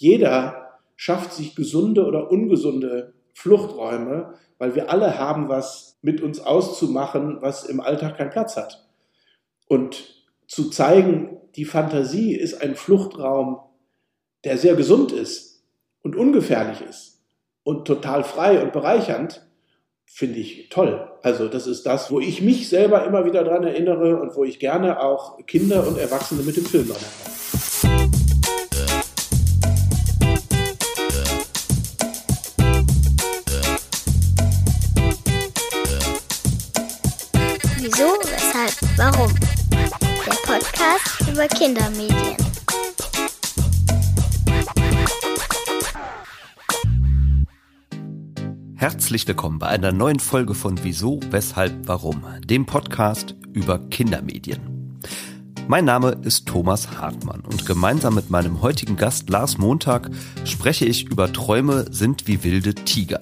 jeder schafft sich gesunde oder ungesunde Fluchträume, weil wir alle haben was mit uns auszumachen, was im Alltag keinen Platz hat. Und zu zeigen, die Fantasie ist ein Fluchtraum, der sehr gesund ist und ungefährlich ist und total frei und bereichernd, finde ich toll. Also das ist das, wo ich mich selber immer wieder dran erinnere und wo ich gerne auch Kinder und Erwachsene mit dem Film dran erinnere. Warum? Der Podcast über Kindermedien. Herzlich willkommen bei einer neuen Folge von Wieso, Weshalb, Warum, dem Podcast über Kindermedien. Mein Name ist Thomas Hartmann und gemeinsam mit meinem heutigen Gast Lars Montag spreche ich über Träume sind wie wilde Tiger.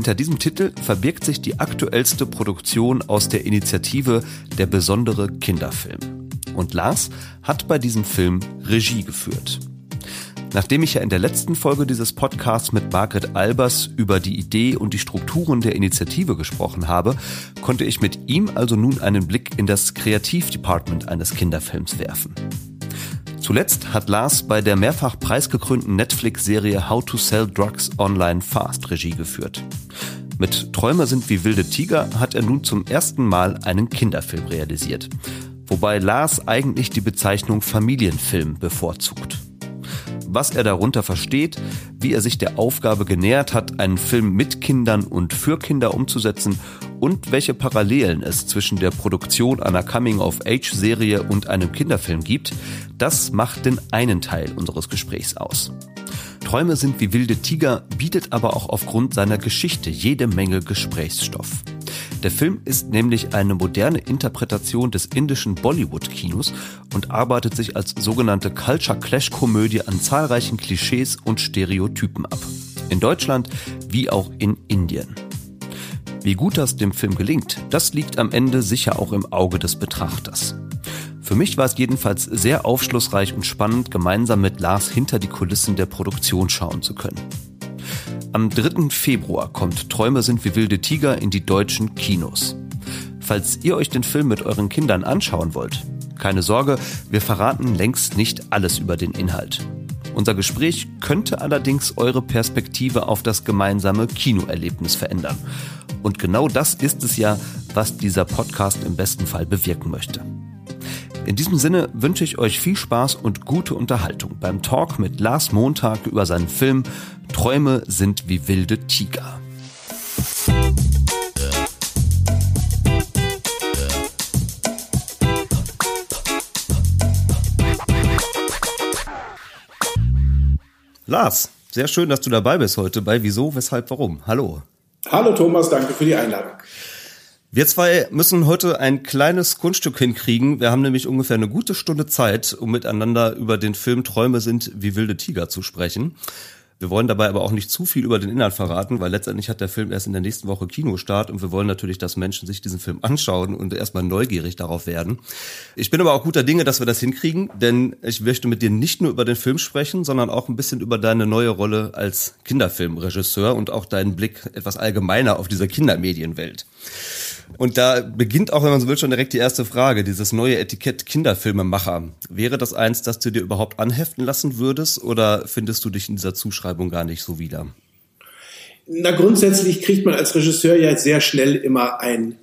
Hinter diesem Titel verbirgt sich die aktuellste Produktion aus der Initiative Der besondere Kinderfilm. Und Lars hat bei diesem Film Regie geführt. Nachdem ich ja in der letzten Folge dieses Podcasts mit Margret Albers über die Idee und die Strukturen der Initiative gesprochen habe, konnte ich mit ihm also nun einen Blick in das Kreativdepartment eines Kinderfilms werfen. Zuletzt hat Lars bei der mehrfach preisgekrönten Netflix-Serie How to Sell Drugs Online Fast Regie geführt. Mit Träume sind wie wilde Tiger hat er nun zum ersten Mal einen Kinderfilm realisiert. Wobei Lars eigentlich die Bezeichnung Familienfilm bevorzugt was er darunter versteht, wie er sich der Aufgabe genähert hat, einen Film mit Kindern und für Kinder umzusetzen und welche Parallelen es zwischen der Produktion einer Coming-of-Age-Serie und einem Kinderfilm gibt, das macht den einen Teil unseres Gesprächs aus. Träume sind wie wilde Tiger bietet aber auch aufgrund seiner Geschichte jede Menge Gesprächsstoff. Der Film ist nämlich eine moderne Interpretation des indischen Bollywood-Kinos und arbeitet sich als sogenannte Culture Clash-Komödie an zahlreichen Klischees und Stereotypen ab. In Deutschland wie auch in Indien. Wie gut das dem Film gelingt, das liegt am Ende sicher auch im Auge des Betrachters. Für mich war es jedenfalls sehr aufschlussreich und spannend, gemeinsam mit Lars hinter die Kulissen der Produktion schauen zu können. Am 3. Februar kommt Träume sind wie wilde Tiger in die deutschen Kinos. Falls ihr euch den Film mit euren Kindern anschauen wollt, keine Sorge, wir verraten längst nicht alles über den Inhalt. Unser Gespräch könnte allerdings eure Perspektive auf das gemeinsame Kinoerlebnis verändern. Und genau das ist es ja, was dieser Podcast im besten Fall bewirken möchte. In diesem Sinne wünsche ich euch viel Spaß und gute Unterhaltung beim Talk mit Lars Montag über seinen Film Träume sind wie wilde Tiger. Lars, sehr schön, dass du dabei bist heute bei Wieso, Weshalb, Warum. Hallo. Hallo Thomas, danke für die Einladung. Wir zwei müssen heute ein kleines Kunststück hinkriegen. Wir haben nämlich ungefähr eine gute Stunde Zeit, um miteinander über den Film Träume sind wie wilde Tiger zu sprechen. Wir wollen dabei aber auch nicht zu viel über den Inhalt verraten, weil letztendlich hat der Film erst in der nächsten Woche Kinostart und wir wollen natürlich, dass Menschen sich diesen Film anschauen und erstmal neugierig darauf werden. Ich bin aber auch guter Dinge, dass wir das hinkriegen, denn ich möchte mit dir nicht nur über den Film sprechen, sondern auch ein bisschen über deine neue Rolle als Kinderfilmregisseur und auch deinen Blick etwas allgemeiner auf dieser Kindermedienwelt. Und da beginnt auch, wenn man so will, schon direkt die erste Frage, dieses neue Etikett Kinderfilmemacher. Wäre das eins, das du dir überhaupt anheften lassen würdest oder findest du dich in dieser Zuschreibung gar nicht so wieder? Na, grundsätzlich kriegt man als Regisseur ja sehr schnell immer ein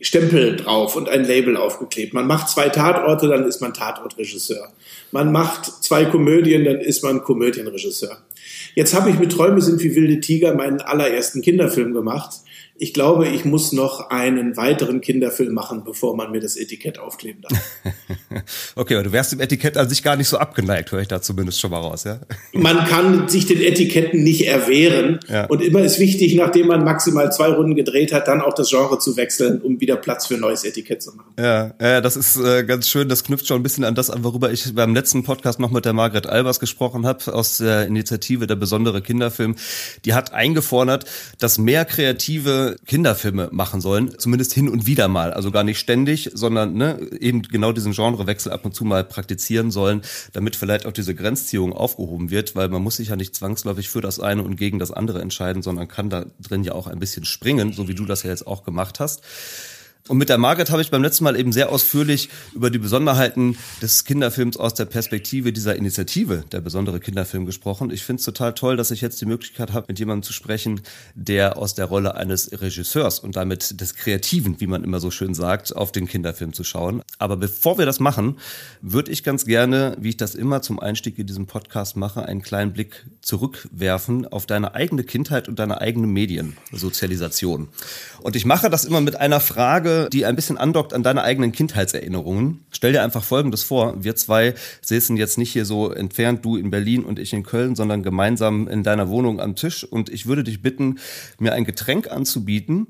Stempel drauf und ein Label aufgeklebt. Man macht zwei Tatorte, dann ist man Tatortregisseur. Man macht zwei Komödien, dann ist man Komödienregisseur. Jetzt habe ich mit Träume sind wie wilde Tiger meinen allerersten Kinderfilm gemacht ich glaube, ich muss noch einen weiteren Kinderfilm machen, bevor man mir das Etikett aufkleben darf. okay, aber du wärst dem Etikett an sich gar nicht so abgeneigt, höre ich da zumindest schon mal raus, ja? Man kann sich den Etiketten nicht erwehren. Ja. Und immer ist wichtig, nachdem man maximal zwei Runden gedreht hat, dann auch das Genre zu wechseln, um wieder Platz für ein neues Etikett zu machen. Ja, ja das ist äh, ganz schön. Das knüpft schon ein bisschen an das an, worüber ich beim letzten Podcast noch mit der Margret Albers gesprochen habe, aus der Initiative Der besondere Kinderfilm. Die hat eingefordert, dass mehr Kreative Kinderfilme machen sollen, zumindest hin und wieder mal, also gar nicht ständig, sondern ne, eben genau diesen Genrewechsel ab und zu mal praktizieren sollen, damit vielleicht auch diese Grenzziehung aufgehoben wird, weil man muss sich ja nicht zwangsläufig für das eine und gegen das andere entscheiden, sondern kann da drin ja auch ein bisschen springen, so wie du das ja jetzt auch gemacht hast. Und mit der Margaret habe ich beim letzten Mal eben sehr ausführlich über die Besonderheiten des Kinderfilms aus der Perspektive dieser Initiative, der besondere Kinderfilm, gesprochen. Ich finde es total toll, dass ich jetzt die Möglichkeit habe, mit jemandem zu sprechen, der aus der Rolle eines Regisseurs und damit des Kreativen, wie man immer so schön sagt, auf den Kinderfilm zu schauen. Aber bevor wir das machen, würde ich ganz gerne, wie ich das immer zum Einstieg in diesem Podcast mache, einen kleinen Blick zurückwerfen auf deine eigene Kindheit und deine eigene Mediensozialisation. Und ich mache das immer mit einer Frage, Die ein bisschen andockt an deine eigenen Kindheitserinnerungen. Stell dir einfach Folgendes vor. Wir zwei säßen jetzt nicht hier so entfernt, du in Berlin und ich in Köln, sondern gemeinsam in deiner Wohnung am Tisch. Und ich würde dich bitten, mir ein Getränk anzubieten,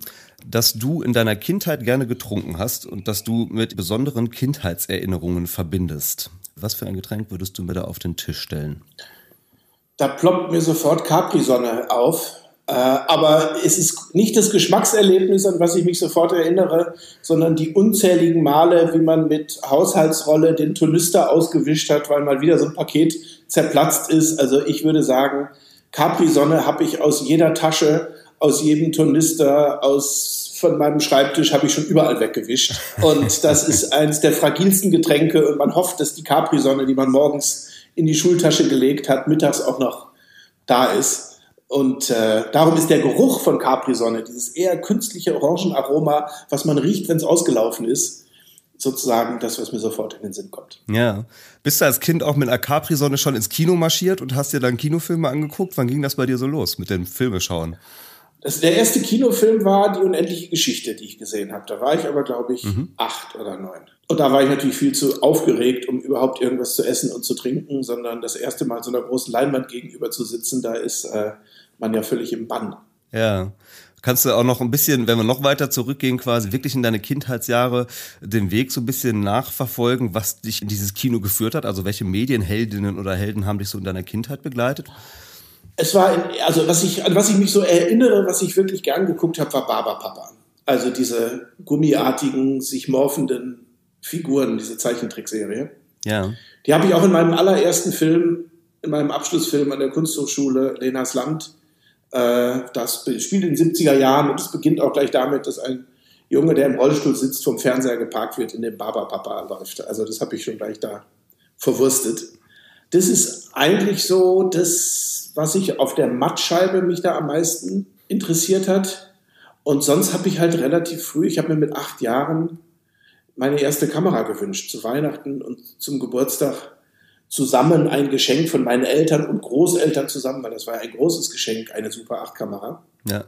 das du in deiner Kindheit gerne getrunken hast und das du mit besonderen Kindheitserinnerungen verbindest. Was für ein Getränk würdest du mir da auf den Tisch stellen? Da ploppt mir sofort Capri-Sonne auf. Äh, aber es ist nicht das Geschmackserlebnis, an was ich mich sofort erinnere, sondern die unzähligen Male, wie man mit Haushaltsrolle den Tornister ausgewischt hat, weil mal wieder so ein Paket zerplatzt ist. Also ich würde sagen, Capri-Sonne habe ich aus jeder Tasche, aus jedem Tornister, aus von meinem Schreibtisch habe ich schon überall weggewischt. Und das ist eines der fragilsten Getränke und man hofft, dass die Capri-Sonne, die man morgens in die Schultasche gelegt hat, mittags auch noch da ist. Und äh, darum ist der Geruch von Capri-Sonne, dieses eher künstliche Orangenaroma, was man riecht, wenn es ausgelaufen ist, sozusagen das, was mir sofort in den Sinn kommt. Ja. Bist du als Kind auch mit einer Capri-Sonne schon ins Kino marschiert und hast dir dann Kinofilme angeguckt? Wann ging das bei dir so los mit dem Filmeschauen? Das, der erste Kinofilm war die unendliche Geschichte, die ich gesehen habe. Da war ich aber, glaube ich, mhm. acht oder neun. Und da war ich natürlich viel zu aufgeregt, um überhaupt irgendwas zu essen und zu trinken, sondern das erste Mal so einer großen Leinwand gegenüber zu sitzen, da ist äh, man ja völlig im Bann. Ja. Kannst du auch noch ein bisschen, wenn wir noch weiter zurückgehen, quasi wirklich in deine Kindheitsjahre, den Weg so ein bisschen nachverfolgen, was dich in dieses Kino geführt hat? Also welche Medienheldinnen oder Helden haben dich so in deiner Kindheit begleitet? Es war, in, also was ich, an was ich mich so erinnere, was ich wirklich gern geguckt habe, war Barbapapa. Also diese gummiartigen, sich morphenden Figuren, diese Zeichentrickserie. Ja. Die habe ich auch in meinem allerersten Film, in meinem Abschlussfilm an der Kunsthochschule Lenas Land das spielt in den 70er Jahren und es beginnt auch gleich damit, dass ein Junge, der im Rollstuhl sitzt, vom Fernseher geparkt wird, in dem Baba-Papa läuft. Also das habe ich schon gleich da verwurstet. Das ist eigentlich so das, was ich auf der Mattscheibe mich da am meisten interessiert hat. Und sonst habe ich halt relativ früh, ich habe mir mit acht Jahren meine erste Kamera gewünscht, zu Weihnachten und zum Geburtstag zusammen ein Geschenk von meinen Eltern und Großeltern zusammen, weil das war ein großes Geschenk, eine Super 8-Kamera. Ja.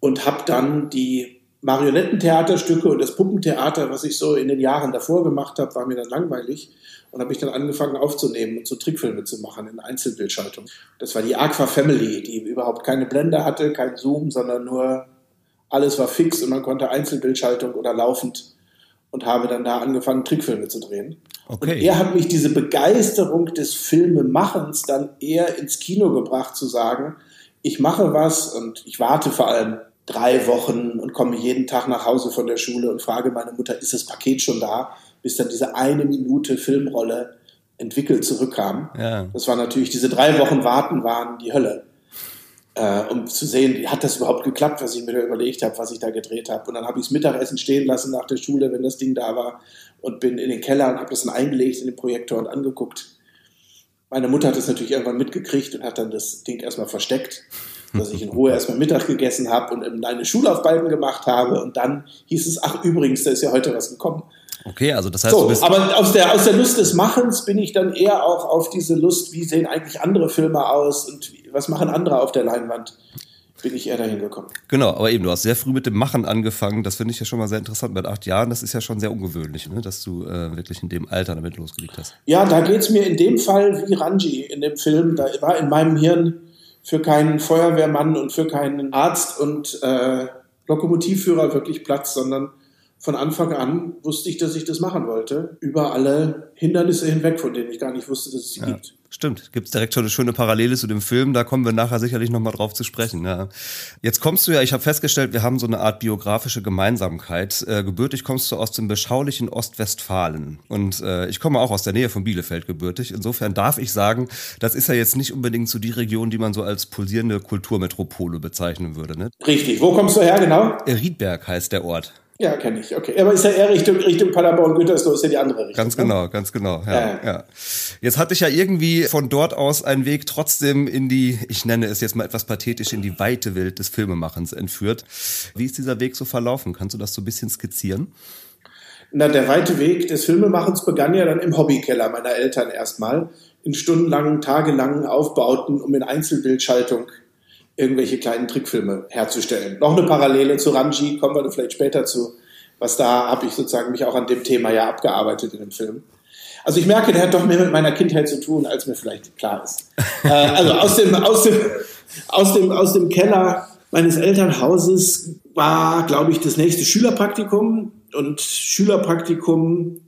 Und habe dann die Marionettentheaterstücke und das Puppentheater, was ich so in den Jahren davor gemacht habe, war mir dann langweilig und habe ich dann angefangen aufzunehmen und so Trickfilme zu machen in Einzelbildschaltung. Das war die Aqua Family, die überhaupt keine Blende hatte, kein Zoom, sondern nur alles war fix und man konnte Einzelbildschaltung oder laufend und habe dann da angefangen, Trickfilme zu drehen. Okay. Und er hat mich diese Begeisterung des Filmemachens dann eher ins Kino gebracht, zu sagen, ich mache was und ich warte vor allem drei Wochen und komme jeden Tag nach Hause von der Schule und frage meine Mutter, ist das Paket schon da? Bis dann diese eine Minute Filmrolle entwickelt zurückkam. Ja. Das war natürlich, diese drei Wochen Warten waren die Hölle äh, um zu sehen, hat das überhaupt geklappt, was ich mir da überlegt habe, was ich da gedreht habe. Und dann habe ich das Mittagessen stehen lassen nach der Schule, wenn das Ding da war, und bin in den Keller und habe das dann eingelegt in den Projektor und angeguckt. Meine Mutter hat das natürlich irgendwann mitgekriegt und hat dann das Ding erstmal versteckt, dass ich in Ruhe erstmal Mittag gegessen habe und eine Schulaufgaben gemacht habe. Und dann hieß es, ach übrigens, da ist ja heute was gekommen. Okay, also das heißt, so, aber aus der, aus der Lust des Machens bin ich dann eher auch auf diese Lust, wie sehen eigentlich andere Filme aus und was machen andere auf der Leinwand, bin ich eher dahin gekommen. Genau, aber eben, du hast sehr früh mit dem Machen angefangen. Das finde ich ja schon mal sehr interessant. Mit acht Jahren, das ist ja schon sehr ungewöhnlich, ne? dass du äh, wirklich in dem Alter damit losgelegt hast. Ja, da geht es mir in dem Fall wie Ranji in dem Film. Da war in meinem Hirn für keinen Feuerwehrmann und für keinen Arzt und äh, Lokomotivführer wirklich Platz, sondern von Anfang an wusste ich, dass ich das machen wollte. Über alle Hindernisse hinweg, von denen ich gar nicht wusste, dass es sie Ja. gibt. Stimmt, gibt's direkt schon eine schöne Parallele zu dem Film, da kommen wir nachher sicherlich nochmal drauf zu sprechen. Ja. Jetzt kommst du ja, ich habe festgestellt, wir haben so eine Art biografische Gemeinsamkeit. Äh, gebürtig kommst du aus dem beschaulichen Ostwestfalen und äh, ich komme auch aus der Nähe von Bielefeld gebürtig. Insofern darf ich sagen, das ist ja jetzt nicht unbedingt so die Region, die man so als pulsierende Kulturmetropole bezeichnen würde. Ne? Richtig. Wo kommst du her, genau? Riedberg heißt der Ort. Ja, kenne ich. Okay. Aber ist ja eher Richtung, Richtung Paderborn, Gütersloh, ist ja die andere Richtung. Ganz ne? genau, ganz genau. Ja, Ja. ja. Jetzt hatte ich ja irgendwie von dort aus einen Weg trotzdem in die, ich nenne es jetzt mal etwas pathetisch, in die weite Welt des Filmemachens entführt. Wie ist dieser Weg so verlaufen? Kannst du das so ein bisschen skizzieren? Na, der weite Weg des Filmemachens begann ja dann im Hobbykeller meiner Eltern erstmal. In stundenlangen, tagelangen Aufbauten, um in Einzelbildschaltung irgendwelche kleinen Trickfilme herzustellen. Noch eine Parallele zu Ranji, kommen wir dann vielleicht später zu. Was da habe ich sozusagen mich auch an dem Thema ja abgearbeitet in dem Film. Also ich merke, der hat doch mehr mit meiner Kindheit zu tun, als mir vielleicht klar ist. äh, also aus dem, aus dem, aus dem, aus dem Keller meines Elternhauses war, glaube ich, das nächste Schülerpraktikum. Und Schülerpraktikum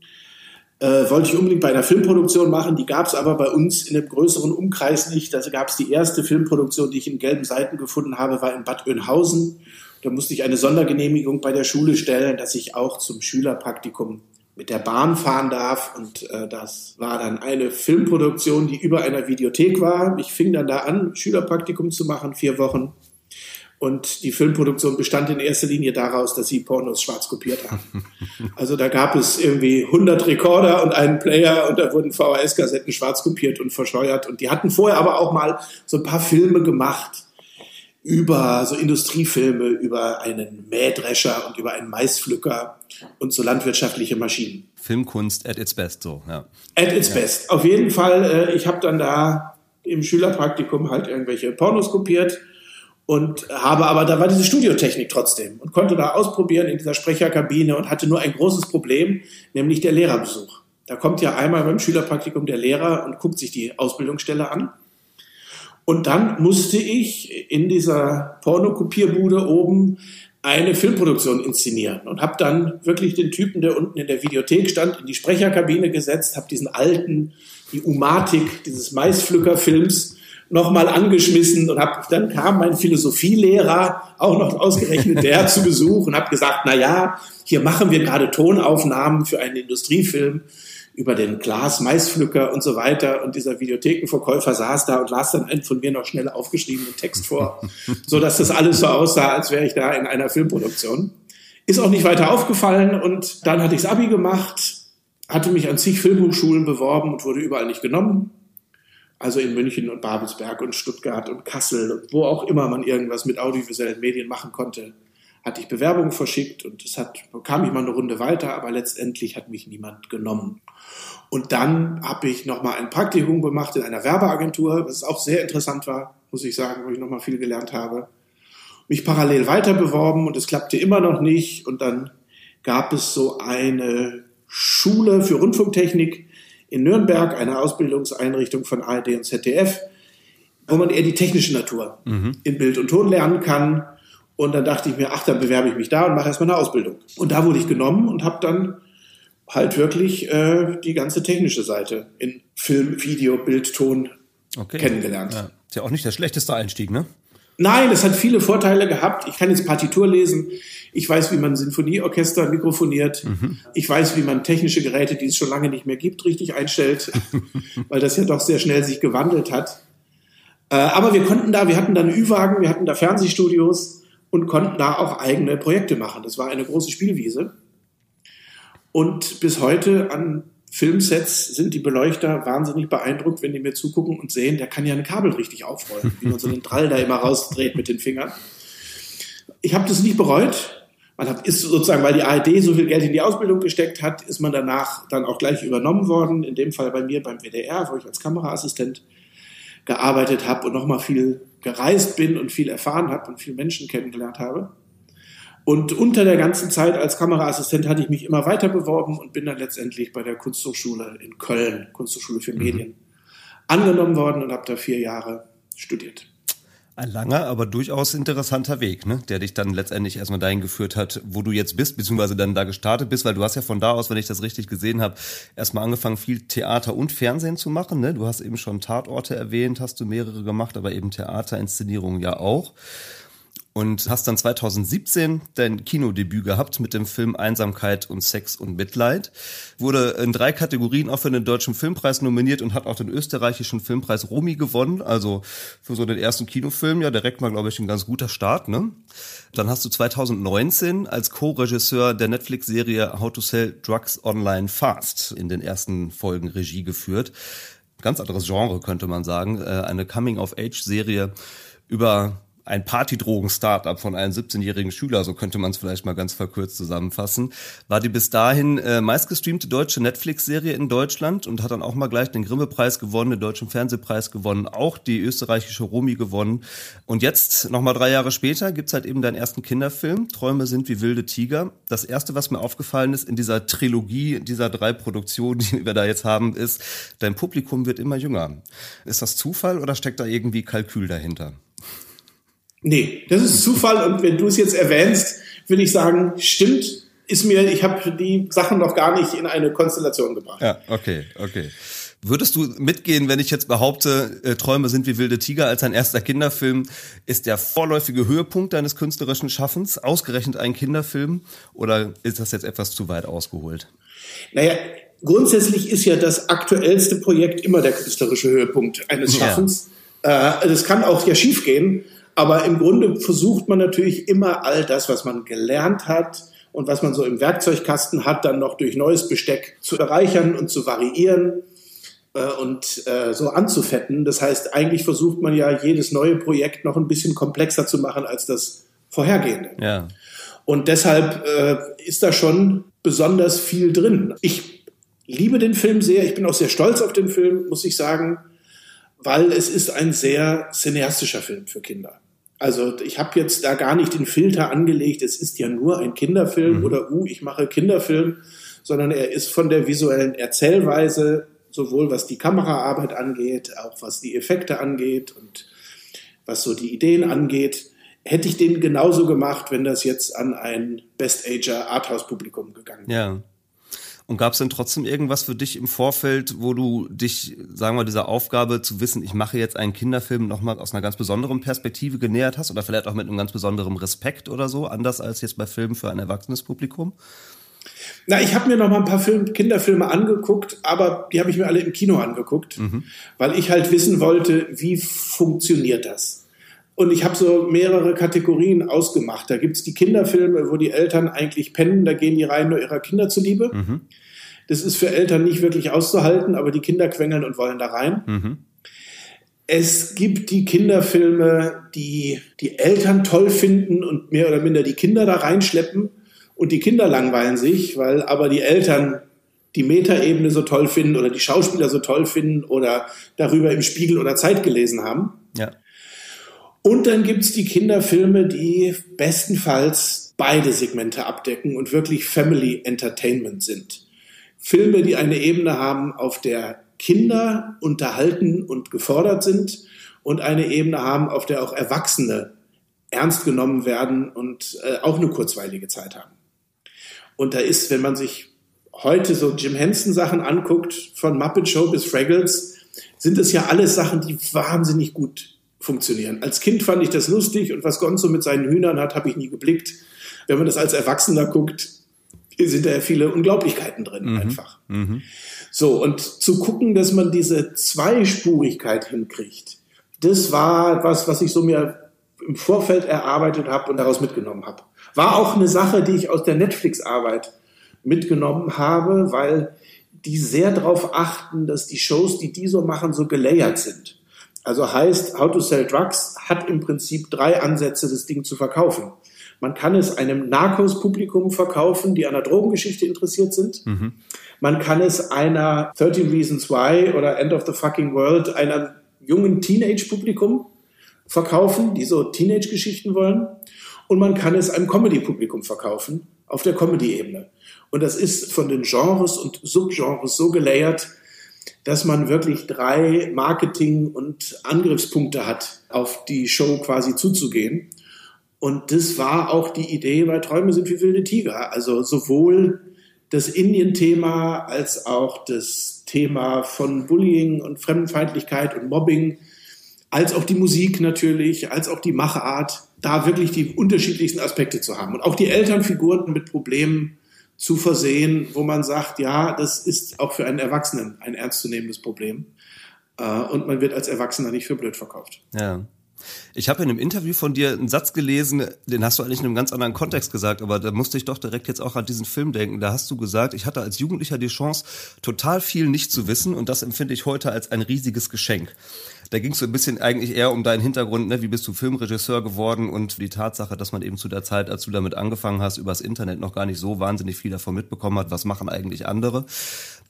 äh, wollte ich unbedingt bei einer Filmproduktion machen. Die gab es aber bei uns in einem größeren Umkreis nicht. Also gab es die erste Filmproduktion, die ich in gelben Seiten gefunden habe, war in Bad Oeynhausen. Da musste ich eine Sondergenehmigung bei der Schule stellen, dass ich auch zum Schülerpraktikum mit der Bahn fahren darf. Und äh, das war dann eine Filmproduktion, die über einer Videothek war. Ich fing dann da an, Schülerpraktikum zu machen, vier Wochen. Und die Filmproduktion bestand in erster Linie daraus, dass sie Pornos schwarz kopiert haben. Also da gab es irgendwie 100 Rekorder und einen Player und da wurden VHS-Kassetten schwarz kopiert und verscheuert. Und die hatten vorher aber auch mal so ein paar Filme gemacht über so Industriefilme, über einen Mähdrescher und über einen Maispflücker und so landwirtschaftliche Maschinen. Filmkunst at its best, so, ja. At its best. Auf jeden Fall, äh, ich habe dann da im Schülerpraktikum halt irgendwelche Pornos kopiert und habe aber, da war diese Studiotechnik trotzdem und konnte da ausprobieren in dieser Sprecherkabine und hatte nur ein großes Problem, nämlich der Lehrerbesuch. Da kommt ja einmal beim Schülerpraktikum der Lehrer und guckt sich die Ausbildungsstelle an. Und dann musste ich in dieser Pornokopierbude oben eine Filmproduktion inszenieren und habe dann wirklich den Typen, der unten in der Videothek stand, in die Sprecherkabine gesetzt, habe diesen alten, die Umatik dieses Maispflückerfilms nochmal angeschmissen und hab, dann kam mein Philosophielehrer, auch noch ausgerechnet der zu Besuch und habe gesagt, na ja, hier machen wir gerade Tonaufnahmen für einen Industriefilm über den Glas Maispflücker und so weiter. Und dieser Videothekenverkäufer saß da und las dann einen von mir noch schnell aufgeschriebenen Text vor, so dass das alles so aussah, als wäre ich da in einer Filmproduktion. Ist auch nicht weiter aufgefallen und dann hatte ich das Abi gemacht, hatte mich an zig Filmhochschulen beworben und wurde überall nicht genommen. Also in München und Babelsberg und Stuttgart und Kassel und wo auch immer man irgendwas mit audiovisuellen Medien machen konnte, hatte ich Bewerbungen verschickt und es hat, kam ich mal eine Runde weiter, aber letztendlich hat mich niemand genommen. Und dann habe ich nochmal ein Praktikum gemacht in einer Werbeagentur, was auch sehr interessant war, muss ich sagen, wo ich nochmal viel gelernt habe. Mich parallel weiter beworben und es klappte immer noch nicht. Und dann gab es so eine Schule für Rundfunktechnik in Nürnberg, eine Ausbildungseinrichtung von ARD und ZDF, wo man eher die technische Natur in Bild und Ton lernen kann. Und dann dachte ich mir, ach, dann bewerbe ich mich da und mache erstmal eine Ausbildung. Und da wurde ich genommen und habe dann halt wirklich äh, die ganze technische Seite in Film, Video, Bild, Ton Okay. kennengelernt. Ja. Ist ja auch nicht der schlechteste Einstieg, ne? Nein, es hat viele Vorteile gehabt. Ich kann jetzt Partitur lesen. Ich weiß, wie man Sinfonieorchester mikrofoniert. Ich weiß, wie man technische Geräte, die es schon lange nicht mehr gibt, richtig einstellt, weil das ja doch sehr schnell sich gewandelt hat. Äh, aber wir konnten da, wir hatten da einen Ü-Wagen, wir hatten da Fernsehstudios und konnten da auch eigene Projekte machen. Das war eine große Spielwiese. Und bis heute an Filmsets sind die Beleuchter wahnsinnig beeindruckt, wenn die mir zugucken und sehen, der kann ja ein Kabel richtig aufrollen, wie man so einen Drall da immer rausdreht mit den Fingern. Ich habe das nicht bereut. Man hat, ist sozusagen, weil die ARD so viel Geld in die Ausbildung gesteckt hat, ist man danach dann auch gleich übernommen worden. In dem Fall bei mir beim WDR, wo ich als Kameraassistent gearbeitet habe und nochmal viel gereist bin und viel erfahren habe und viele Menschen kennengelernt habe. Und unter der ganzen Zeit als Kameraassistent hatte ich mich immer weiter beworben und bin dann letztendlich bei der Kunsthochschule in Köln, Kunsthochschule für Medien, angenommen worden und habe da vier Jahre studiert. Ein langer, aber durchaus interessanter Weg, ne? der dich dann letztendlich erstmal dahin geführt hat, wo du jetzt bist, beziehungsweise dann da gestartet bist, weil du hast ja von da aus, wenn ich das richtig gesehen habe, erstmal angefangen, viel Theater und Fernsehen zu machen. Ne? Du hast eben schon Tatorte erwähnt, hast du mehrere gemacht, aber eben Theaterinszenierungen ja auch und hast dann 2017 dein Kinodebüt gehabt mit dem Film Einsamkeit und Sex und Mitleid. Wurde in drei Kategorien auch für den Deutschen Filmpreis nominiert und hat auch den österreichischen Filmpreis Romy gewonnen. Also für so den ersten Kinofilm ja direkt mal, glaube ich, ein ganz guter Start. Ne? Dann hast du 2019 als Co-Regisseur der Netflix-Serie How to Sell Drugs Online Fast in den ersten Folgen Regie geführt. Ganz anderes Genre könnte man sagen. Äh, eine Coming-of-Age-Serie über ein Partydrogen-Startup von einem 17-jährigen Schüler, so könnte man es vielleicht mal ganz verkürzt zusammenfassen, war die bis dahin äh, meistgestreamte deutsche Netflix-Serie in Deutschland und hat dann auch mal gleich den Grimme-Preis gewonnen, den Deutschen Fernsehpreis gewonnen, auch die österreichische Romy gewonnen. Und jetzt, nochmal drei Jahre später, gibt's halt eben deinen ersten Kinderfilm, Träume sind wie wilde Tiger. Das erste, was mir aufgefallen ist in dieser Trilogie dieser drei Produktionen, die wir da jetzt haben, ist, dein Publikum wird immer jünger. Ist das Zufall oder steckt da irgendwie Kalkül dahinter? Nee, das ist Zufall und wenn du es jetzt erwähnst, will ich sagen, stimmt, ist mir, ich habe die Sachen noch gar nicht in eine Konstellation gebracht. Ja, okay, okay. Würdest du mitgehen, wenn ich jetzt behaupte, äh, Träume sind wie wilde Tiger als ein erster Kinderfilm, ist der vorläufige Höhepunkt deines künstlerischen Schaffens ausgerechnet ein Kinderfilm oder ist das jetzt etwas zu weit ausgeholt? Naja, grundsätzlich ist ja das aktuellste Projekt immer der künstlerische Höhepunkt eines Schaffens. Ja. Äh, das kann auch ja schiefgehen. Aber im Grunde versucht man natürlich immer all das, was man gelernt hat und was man so im Werkzeugkasten hat, dann noch durch neues Besteck zu erreichern und zu variieren äh, und äh, so anzufetten. Das heißt, eigentlich versucht man ja jedes neue Projekt noch ein bisschen komplexer zu machen als das vorhergehende. Ja. Und deshalb äh, ist da schon besonders viel drin. Ich liebe den Film sehr. Ich bin auch sehr stolz auf den Film, muss ich sagen, weil es ist ein sehr cineastischer Film für Kinder. Also ich habe jetzt da gar nicht den Filter angelegt, es ist ja nur ein Kinderfilm mhm. oder uh, ich mache Kinderfilm, sondern er ist von der visuellen Erzählweise, sowohl was die Kameraarbeit angeht, auch was die Effekte angeht und was so die Ideen angeht, hätte ich den genauso gemacht, wenn das jetzt an ein Best-Ager Arthouse-Publikum gegangen wäre. Ja. Und gab es denn trotzdem irgendwas für dich im Vorfeld, wo du dich, sagen wir, dieser Aufgabe zu wissen, ich mache jetzt einen Kinderfilm nochmal aus einer ganz besonderen Perspektive genähert hast oder vielleicht auch mit einem ganz besonderen Respekt oder so, anders als jetzt bei Filmen für ein erwachsenes Publikum? Na, ich habe mir noch mal ein paar Film, Kinderfilme angeguckt, aber die habe ich mir alle im Kino angeguckt, mhm. weil ich halt wissen wollte, wie funktioniert das? Und ich habe so mehrere Kategorien ausgemacht. Da gibt es die Kinderfilme, wo die Eltern eigentlich pennen, da gehen die rein nur ihrer Kinder zuliebe. Mhm. Das ist für Eltern nicht wirklich auszuhalten, aber die Kinder quengeln und wollen da rein. Mhm. Es gibt die Kinderfilme, die die Eltern toll finden und mehr oder minder die Kinder da reinschleppen. Und die Kinder langweilen sich, weil aber die Eltern die Metaebene so toll finden oder die Schauspieler so toll finden oder darüber im Spiegel oder Zeit gelesen haben. Ja. Und dann gibt's die Kinderfilme, die bestenfalls beide Segmente abdecken und wirklich Family Entertainment sind. Filme, die eine Ebene haben, auf der Kinder unterhalten und gefordert sind und eine Ebene haben, auf der auch Erwachsene ernst genommen werden und äh, auch eine kurzweilige Zeit haben. Und da ist, wenn man sich heute so Jim Henson Sachen anguckt, von Muppet Show bis Fraggles, sind es ja alles Sachen, die wahnsinnig gut funktionieren. Als Kind fand ich das lustig und was Gonzo mit seinen Hühnern hat, habe ich nie geblickt. Wenn man das als Erwachsener guckt, sind da ja viele Unglaublichkeiten drin mhm. einfach. Mhm. So, und zu gucken, dass man diese Zweispurigkeit hinkriegt, das war was, was ich so mir im Vorfeld erarbeitet habe und daraus mitgenommen habe. War auch eine Sache, die ich aus der Netflix-Arbeit mitgenommen habe, weil die sehr darauf achten, dass die Shows, die die so machen, so gelayert sind. Also heißt, How to Sell Drugs hat im Prinzip drei Ansätze, das Ding zu verkaufen. Man kann es einem Narcos-Publikum verkaufen, die an der Drogengeschichte interessiert sind. Mhm. Man kann es einer 13 Reasons Why oder End of the Fucking World, einer jungen Teenage-Publikum verkaufen, die so Teenage-Geschichten wollen. Und man kann es einem Comedy-Publikum verkaufen, auf der Comedy-Ebene. Und das ist von den Genres und Subgenres so gelayert, dass man wirklich drei Marketing- und Angriffspunkte hat, auf die Show quasi zuzugehen. Und das war auch die Idee bei Träume sind wie wilde Tiger. Also sowohl das Indien-Thema als auch das Thema von Bullying und Fremdenfeindlichkeit und Mobbing, als auch die Musik natürlich, als auch die Machart, da wirklich die unterschiedlichsten Aspekte zu haben. Und auch die Elternfiguren mit Problemen zu versehen, wo man sagt, ja, das ist auch für einen Erwachsenen ein ernstzunehmendes Problem. Äh, und man wird als Erwachsener nicht für blöd verkauft. Ja. Ich habe in einem Interview von dir einen Satz gelesen, den hast du eigentlich in einem ganz anderen Kontext gesagt, aber da musste ich doch direkt jetzt auch an diesen Film denken. Da hast du gesagt, ich hatte als Jugendlicher die Chance, total viel nicht zu wissen und das empfinde ich heute als ein riesiges Geschenk. Da ging es so ein bisschen eigentlich eher um deinen Hintergrund, ne? wie bist du Filmregisseur geworden und die Tatsache, dass man eben zu der Zeit, als du damit angefangen hast, übers Internet noch gar nicht so wahnsinnig viel davon mitbekommen hat, was machen eigentlich andere.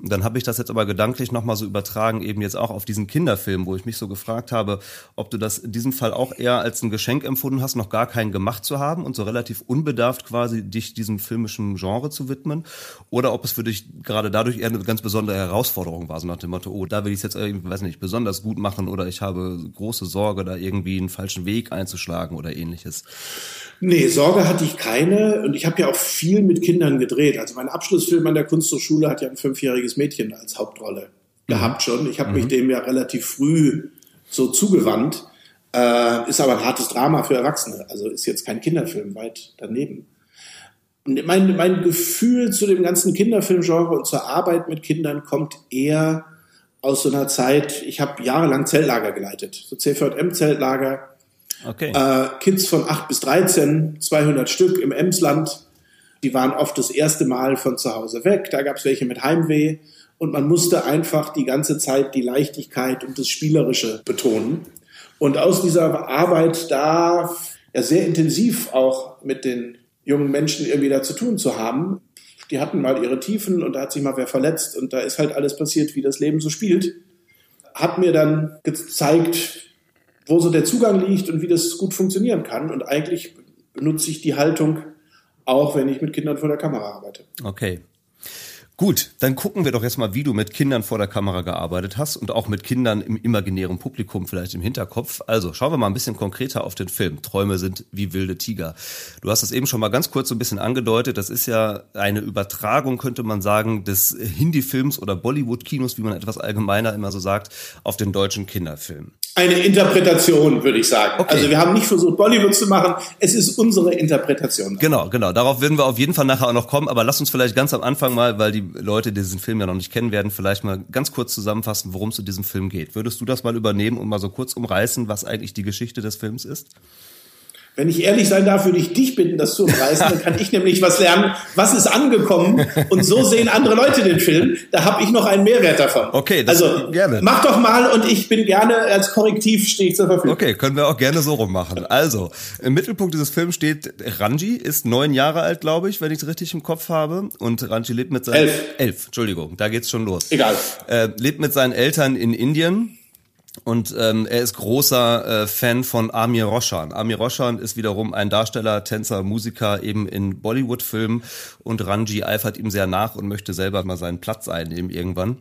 Dann habe ich das jetzt aber gedanklich nochmal so übertragen, eben jetzt auch auf diesen Kinderfilm, wo ich mich so gefragt habe, ob du das in diesem Fall auch eher als ein Geschenk empfunden hast, noch gar keinen gemacht zu haben und so relativ unbedarft quasi dich diesem filmischen Genre zu widmen, oder ob es für dich gerade dadurch eher eine ganz besondere Herausforderung war, so nach dem Motto, oh, da will ich es jetzt irgendwie, weiß nicht, besonders gut machen oder ich habe große Sorge, da irgendwie einen falschen Weg einzuschlagen oder ähnliches? Nee, Sorge hatte ich keine und ich habe ja auch viel mit Kindern gedreht. Also mein Abschlussfilm an der Kunsthochschule hat ja ein fünfjähriges Mädchen als Hauptrolle mhm. gehabt schon. Ich habe mhm. mich dem ja relativ früh so zugewandt. Äh, ist aber ein hartes Drama für Erwachsene. Also ist jetzt kein Kinderfilm, weit daneben. Mein, mein Gefühl zu dem ganzen Kinderfilmgenre und zur Arbeit mit Kindern kommt eher aus so einer Zeit, ich habe jahrelang Zeltlager geleitet, so CVM-Zeltlager. Okay. Äh, Kids von 8 bis 13, 200 Stück im Emsland. Die waren oft das erste Mal von zu Hause weg. Da gab es welche mit Heimweh. Und man musste einfach die ganze Zeit die Leichtigkeit und das Spielerische betonen. Und aus dieser Arbeit da ja sehr intensiv auch mit den jungen Menschen irgendwie da zu tun zu haben, die hatten mal ihre Tiefen und da hat sich mal wer verletzt und da ist halt alles passiert, wie das Leben so spielt. Hat mir dann gezeigt, wo so der Zugang liegt und wie das gut funktionieren kann. Und eigentlich benutze ich die Haltung auch, wenn ich mit Kindern vor der Kamera arbeite. Okay. Gut, dann gucken wir doch jetzt mal, wie du mit Kindern vor der Kamera gearbeitet hast und auch mit Kindern im imaginären Publikum vielleicht im Hinterkopf. Also schauen wir mal ein bisschen konkreter auf den Film. Träume sind wie wilde Tiger. Du hast es eben schon mal ganz kurz so ein bisschen angedeutet. Das ist ja eine Übertragung, könnte man sagen, des Hindi-Films oder Bollywood-Kinos, wie man etwas allgemeiner immer so sagt, auf den deutschen Kinderfilm eine Interpretation, würde ich sagen. Okay. Also wir haben nicht versucht, Bollywood zu machen. Es ist unsere Interpretation. Genau, genau. Darauf werden wir auf jeden Fall nachher auch noch kommen. Aber lass uns vielleicht ganz am Anfang mal, weil die Leute diesen Film ja noch nicht kennen werden, vielleicht mal ganz kurz zusammenfassen, worum es in diesem Film geht. Würdest du das mal übernehmen und mal so kurz umreißen, was eigentlich die Geschichte des Films ist? Wenn ich ehrlich sein darf, würde ich dich bitten, das zu umreißen. Dann kann ich nämlich was lernen. Was ist angekommen? Und so sehen andere Leute den Film. Da habe ich noch einen Mehrwert davon. Okay, das also gerne. mach doch mal und ich bin gerne als Korrektiv stehe ich zur Verfügung. Okay, können wir auch gerne so rummachen. Also im Mittelpunkt dieses Films steht Ranji, ist neun Jahre alt, glaube ich, wenn ich es richtig im Kopf habe. Und Ranji lebt mit seinen elf. Elf, Entschuldigung, da geht's schon los. Egal. Äh, lebt mit seinen Eltern in Indien und ähm, er ist großer äh, Fan von Amir Roshan. Amir Roshan ist wiederum ein Darsteller, Tänzer, Musiker eben in Bollywood-Filmen und Ranji eifert ihm sehr nach und möchte selber mal seinen Platz einnehmen irgendwann.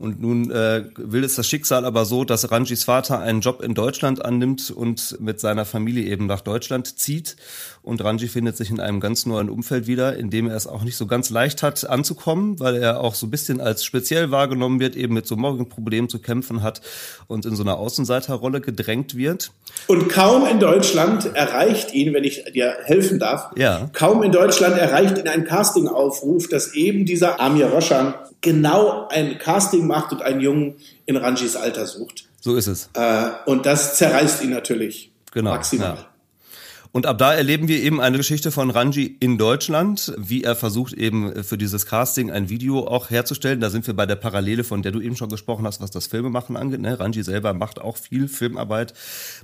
Und nun äh, will es das Schicksal aber so, dass Ranjis Vater einen Job in Deutschland annimmt und mit seiner Familie eben nach Deutschland zieht. Und Ranji findet sich in einem ganz neuen Umfeld wieder, in dem er es auch nicht so ganz leicht hat anzukommen, weil er auch so ein bisschen als speziell wahrgenommen wird, eben mit so Mobbing-Problemen zu kämpfen hat und in so einer Außenseiterrolle gedrängt wird. Und kaum in Deutschland erreicht ihn, wenn ich dir helfen darf, ja. kaum in Deutschland erreicht ihn ein Castingaufruf, dass eben dieser Amir Roshan genau ein Casting macht und einen Jungen in Ranjis Alter sucht. So ist es. Äh, und das zerreißt ihn natürlich genau, maximal. Ja. Und ab da erleben wir eben eine Geschichte von Ranji in Deutschland, wie er versucht eben für dieses Casting ein Video auch herzustellen. Da sind wir bei der Parallele, von der du eben schon gesprochen hast, was das Filmemachen angeht. Ne? Ranji selber macht auch viel Filmarbeit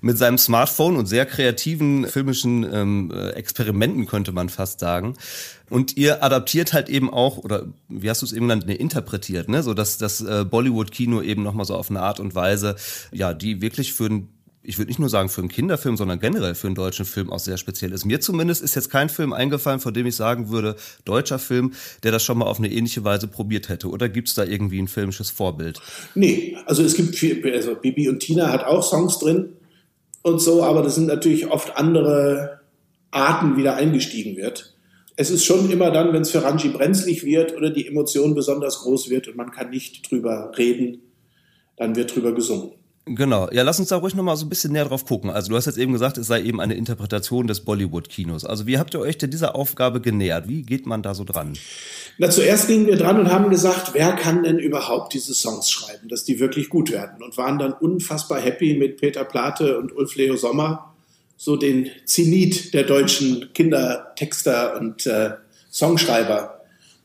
mit seinem Smartphone und sehr kreativen filmischen ähm, äh, Experimenten, könnte man fast sagen. Und ihr adaptiert halt eben auch, oder wie hast du es eben genannt, ne, interpretiert, ne? so dass das äh, Bollywood-Kino eben nochmal so auf eine Art und Weise, ja, die wirklich für ein ich würde nicht nur sagen für einen Kinderfilm, sondern generell für einen deutschen Film auch sehr speziell ist. Mir zumindest ist jetzt kein Film eingefallen, von dem ich sagen würde, deutscher Film, der das schon mal auf eine ähnliche Weise probiert hätte. Oder gibt es da irgendwie ein filmisches Vorbild? Nee, also es gibt viel, also Bibi und Tina hat auch Songs drin und so, aber das sind natürlich oft andere Arten, wie da eingestiegen wird. Es ist schon immer dann, wenn es für Ranji brenzlig wird oder die Emotion besonders groß wird und man kann nicht drüber reden, dann wird drüber gesungen. Genau. Ja, lass uns da ruhig nochmal so ein bisschen näher drauf gucken. Also du hast jetzt eben gesagt, es sei eben eine Interpretation des Bollywood-Kinos. Also wie habt ihr euch denn dieser Aufgabe genähert? Wie geht man da so dran? Na, zuerst gingen wir dran und haben gesagt, wer kann denn überhaupt diese Songs schreiben, dass die wirklich gut werden? Und waren dann unfassbar happy mit Peter Plate und Ulf Leo Sommer, so den Zenit der deutschen Kindertexter und äh, Songschreiber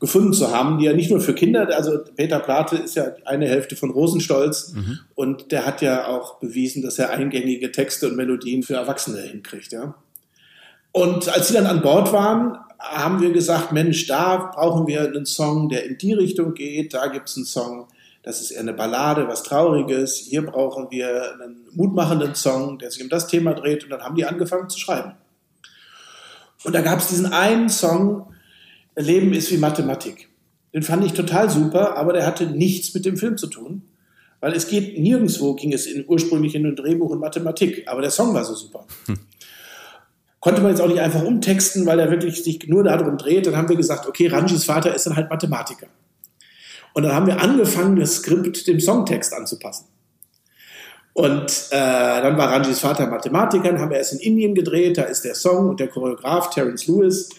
gefunden zu haben, die ja nicht nur für Kinder, also Peter Plate ist ja eine Hälfte von Rosenstolz mhm. und der hat ja auch bewiesen, dass er eingängige Texte und Melodien für Erwachsene hinkriegt, ja. Und als sie dann an Bord waren, haben wir gesagt, Mensch, da brauchen wir einen Song, der in die Richtung geht, da gibt es einen Song, das ist eher eine Ballade, was Trauriges, hier brauchen wir einen mutmachenden Song, der sich um das Thema dreht und dann haben die angefangen zu schreiben. Und da gab es diesen einen Song, Leben ist wie Mathematik. Den fand ich total super, aber der hatte nichts mit dem Film zu tun, weil es geht nirgendwo, ging es in, ursprünglich in ein Drehbuch und Mathematik, aber der Song war so super. Hm. Konnte man jetzt auch nicht einfach umtexten, weil er wirklich sich nur darum dreht. Dann haben wir gesagt, okay, Ranjis Vater ist dann halt Mathematiker. Und dann haben wir angefangen, das Skript dem Songtext anzupassen. Und äh, dann war Ranjis Vater Mathematiker, dann haben wir erst in Indien gedreht, da ist der Song und der Choreograf Terence Lewis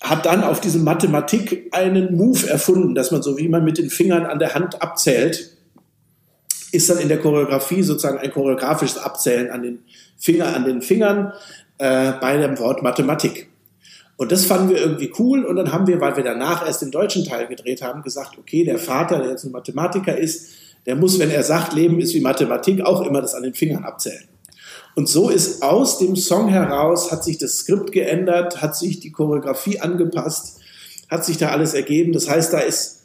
hat dann auf diese Mathematik einen Move erfunden, dass man so wie man mit den Fingern an der Hand abzählt, ist dann in der Choreografie sozusagen ein choreografisches Abzählen an den Finger, an den Fingern äh, bei dem Wort Mathematik. Und das fanden wir irgendwie cool und dann haben wir, weil wir danach erst den deutschen Teil gedreht haben, gesagt, okay, der Vater, der jetzt ein Mathematiker ist, der muss, wenn er sagt, Leben ist wie Mathematik, auch immer das an den Fingern abzählen. Und so ist aus dem Song heraus, hat sich das Skript geändert, hat sich die Choreografie angepasst, hat sich da alles ergeben. Das heißt, da ist,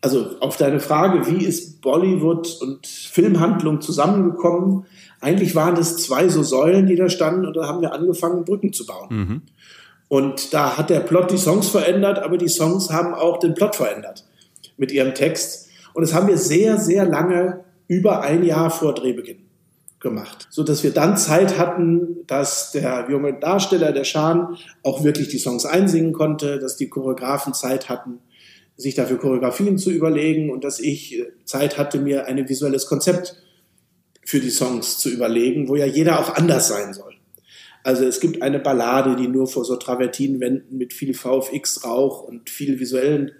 also auf deine Frage, wie ist Bollywood und Filmhandlung zusammengekommen? Eigentlich waren es zwei so Säulen, die da standen und da haben wir angefangen, Brücken zu bauen. Mhm. Und da hat der Plot die Songs verändert, aber die Songs haben auch den Plot verändert mit ihrem Text. Und das haben wir sehr, sehr lange, über ein Jahr vor Drehbeginn gemacht, so dass wir dann Zeit hatten, dass der junge Darsteller, der Schan, auch wirklich die Songs einsingen konnte, dass die Choreografen Zeit hatten, sich dafür Choreografien zu überlegen und dass ich Zeit hatte, mir ein visuelles Konzept für die Songs zu überlegen, wo ja jeder auch anders sein soll. Also es gibt eine Ballade, die nur vor so Travertinwänden mit viel VFX-Rauch und viel visuellen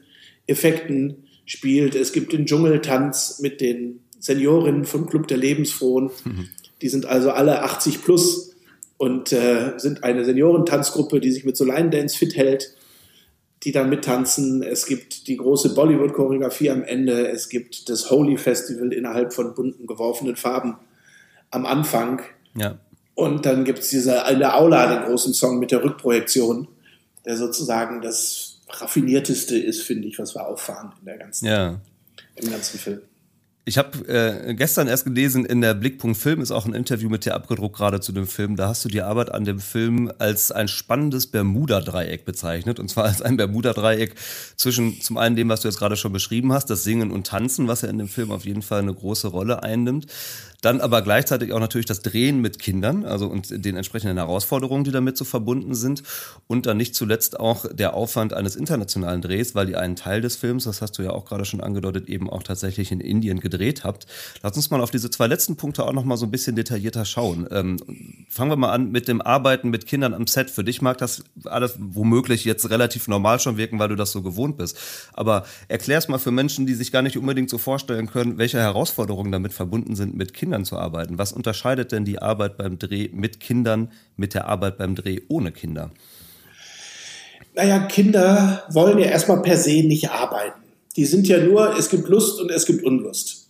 Effekten spielt. Es gibt den Dschungeltanz mit den Seniorinnen vom Club der Lebensfrohen. Mhm. Die sind also alle 80 plus und äh, sind eine Seniorentanzgruppe, die sich mit so Line Dance fit hält, die dann mittanzen. Es gibt die große Bollywood-Choreografie am Ende. Es gibt das Holy Festival innerhalb von bunten geworfenen Farben am Anfang. Ja. Und dann gibt es diese in der Aula den großen Song mit der Rückprojektion, der sozusagen das raffinierteste ist, finde ich, was wir auffahren in der ganzen, ja. im ganzen Film. Ich habe äh, gestern erst gelesen, in der Blickpunkt Film ist auch ein Interview mit dir abgedruckt, gerade zu dem Film. Da hast du die Arbeit an dem Film als ein spannendes Bermuda-Dreieck bezeichnet. Und zwar als ein Bermuda-Dreieck zwischen zum einen dem, was du jetzt gerade schon beschrieben hast, das Singen und Tanzen, was ja in dem Film auf jeden Fall eine große Rolle einnimmt. Dann aber gleichzeitig auch natürlich das Drehen mit Kindern, also und den entsprechenden Herausforderungen, die damit so verbunden sind. Und dann nicht zuletzt auch der Aufwand eines internationalen Drehs, weil ihr einen Teil des Films, das hast du ja auch gerade schon angedeutet, eben auch tatsächlich in Indien gedreht habt. Lass uns mal auf diese zwei letzten Punkte auch noch mal so ein bisschen detaillierter schauen. Ähm, fangen wir mal an mit dem Arbeiten mit Kindern am Set. Für dich mag das alles womöglich jetzt relativ normal schon wirken, weil du das so gewohnt bist. Aber erklär es mal für Menschen, die sich gar nicht unbedingt so vorstellen können, welche Herausforderungen damit verbunden sind mit Kindern Kindern zu arbeiten. Was unterscheidet denn die Arbeit beim Dreh mit Kindern mit der Arbeit beim Dreh ohne Kinder? Naja, Kinder wollen ja erstmal per se nicht arbeiten. Die sind ja nur, es gibt Lust und es gibt Unlust.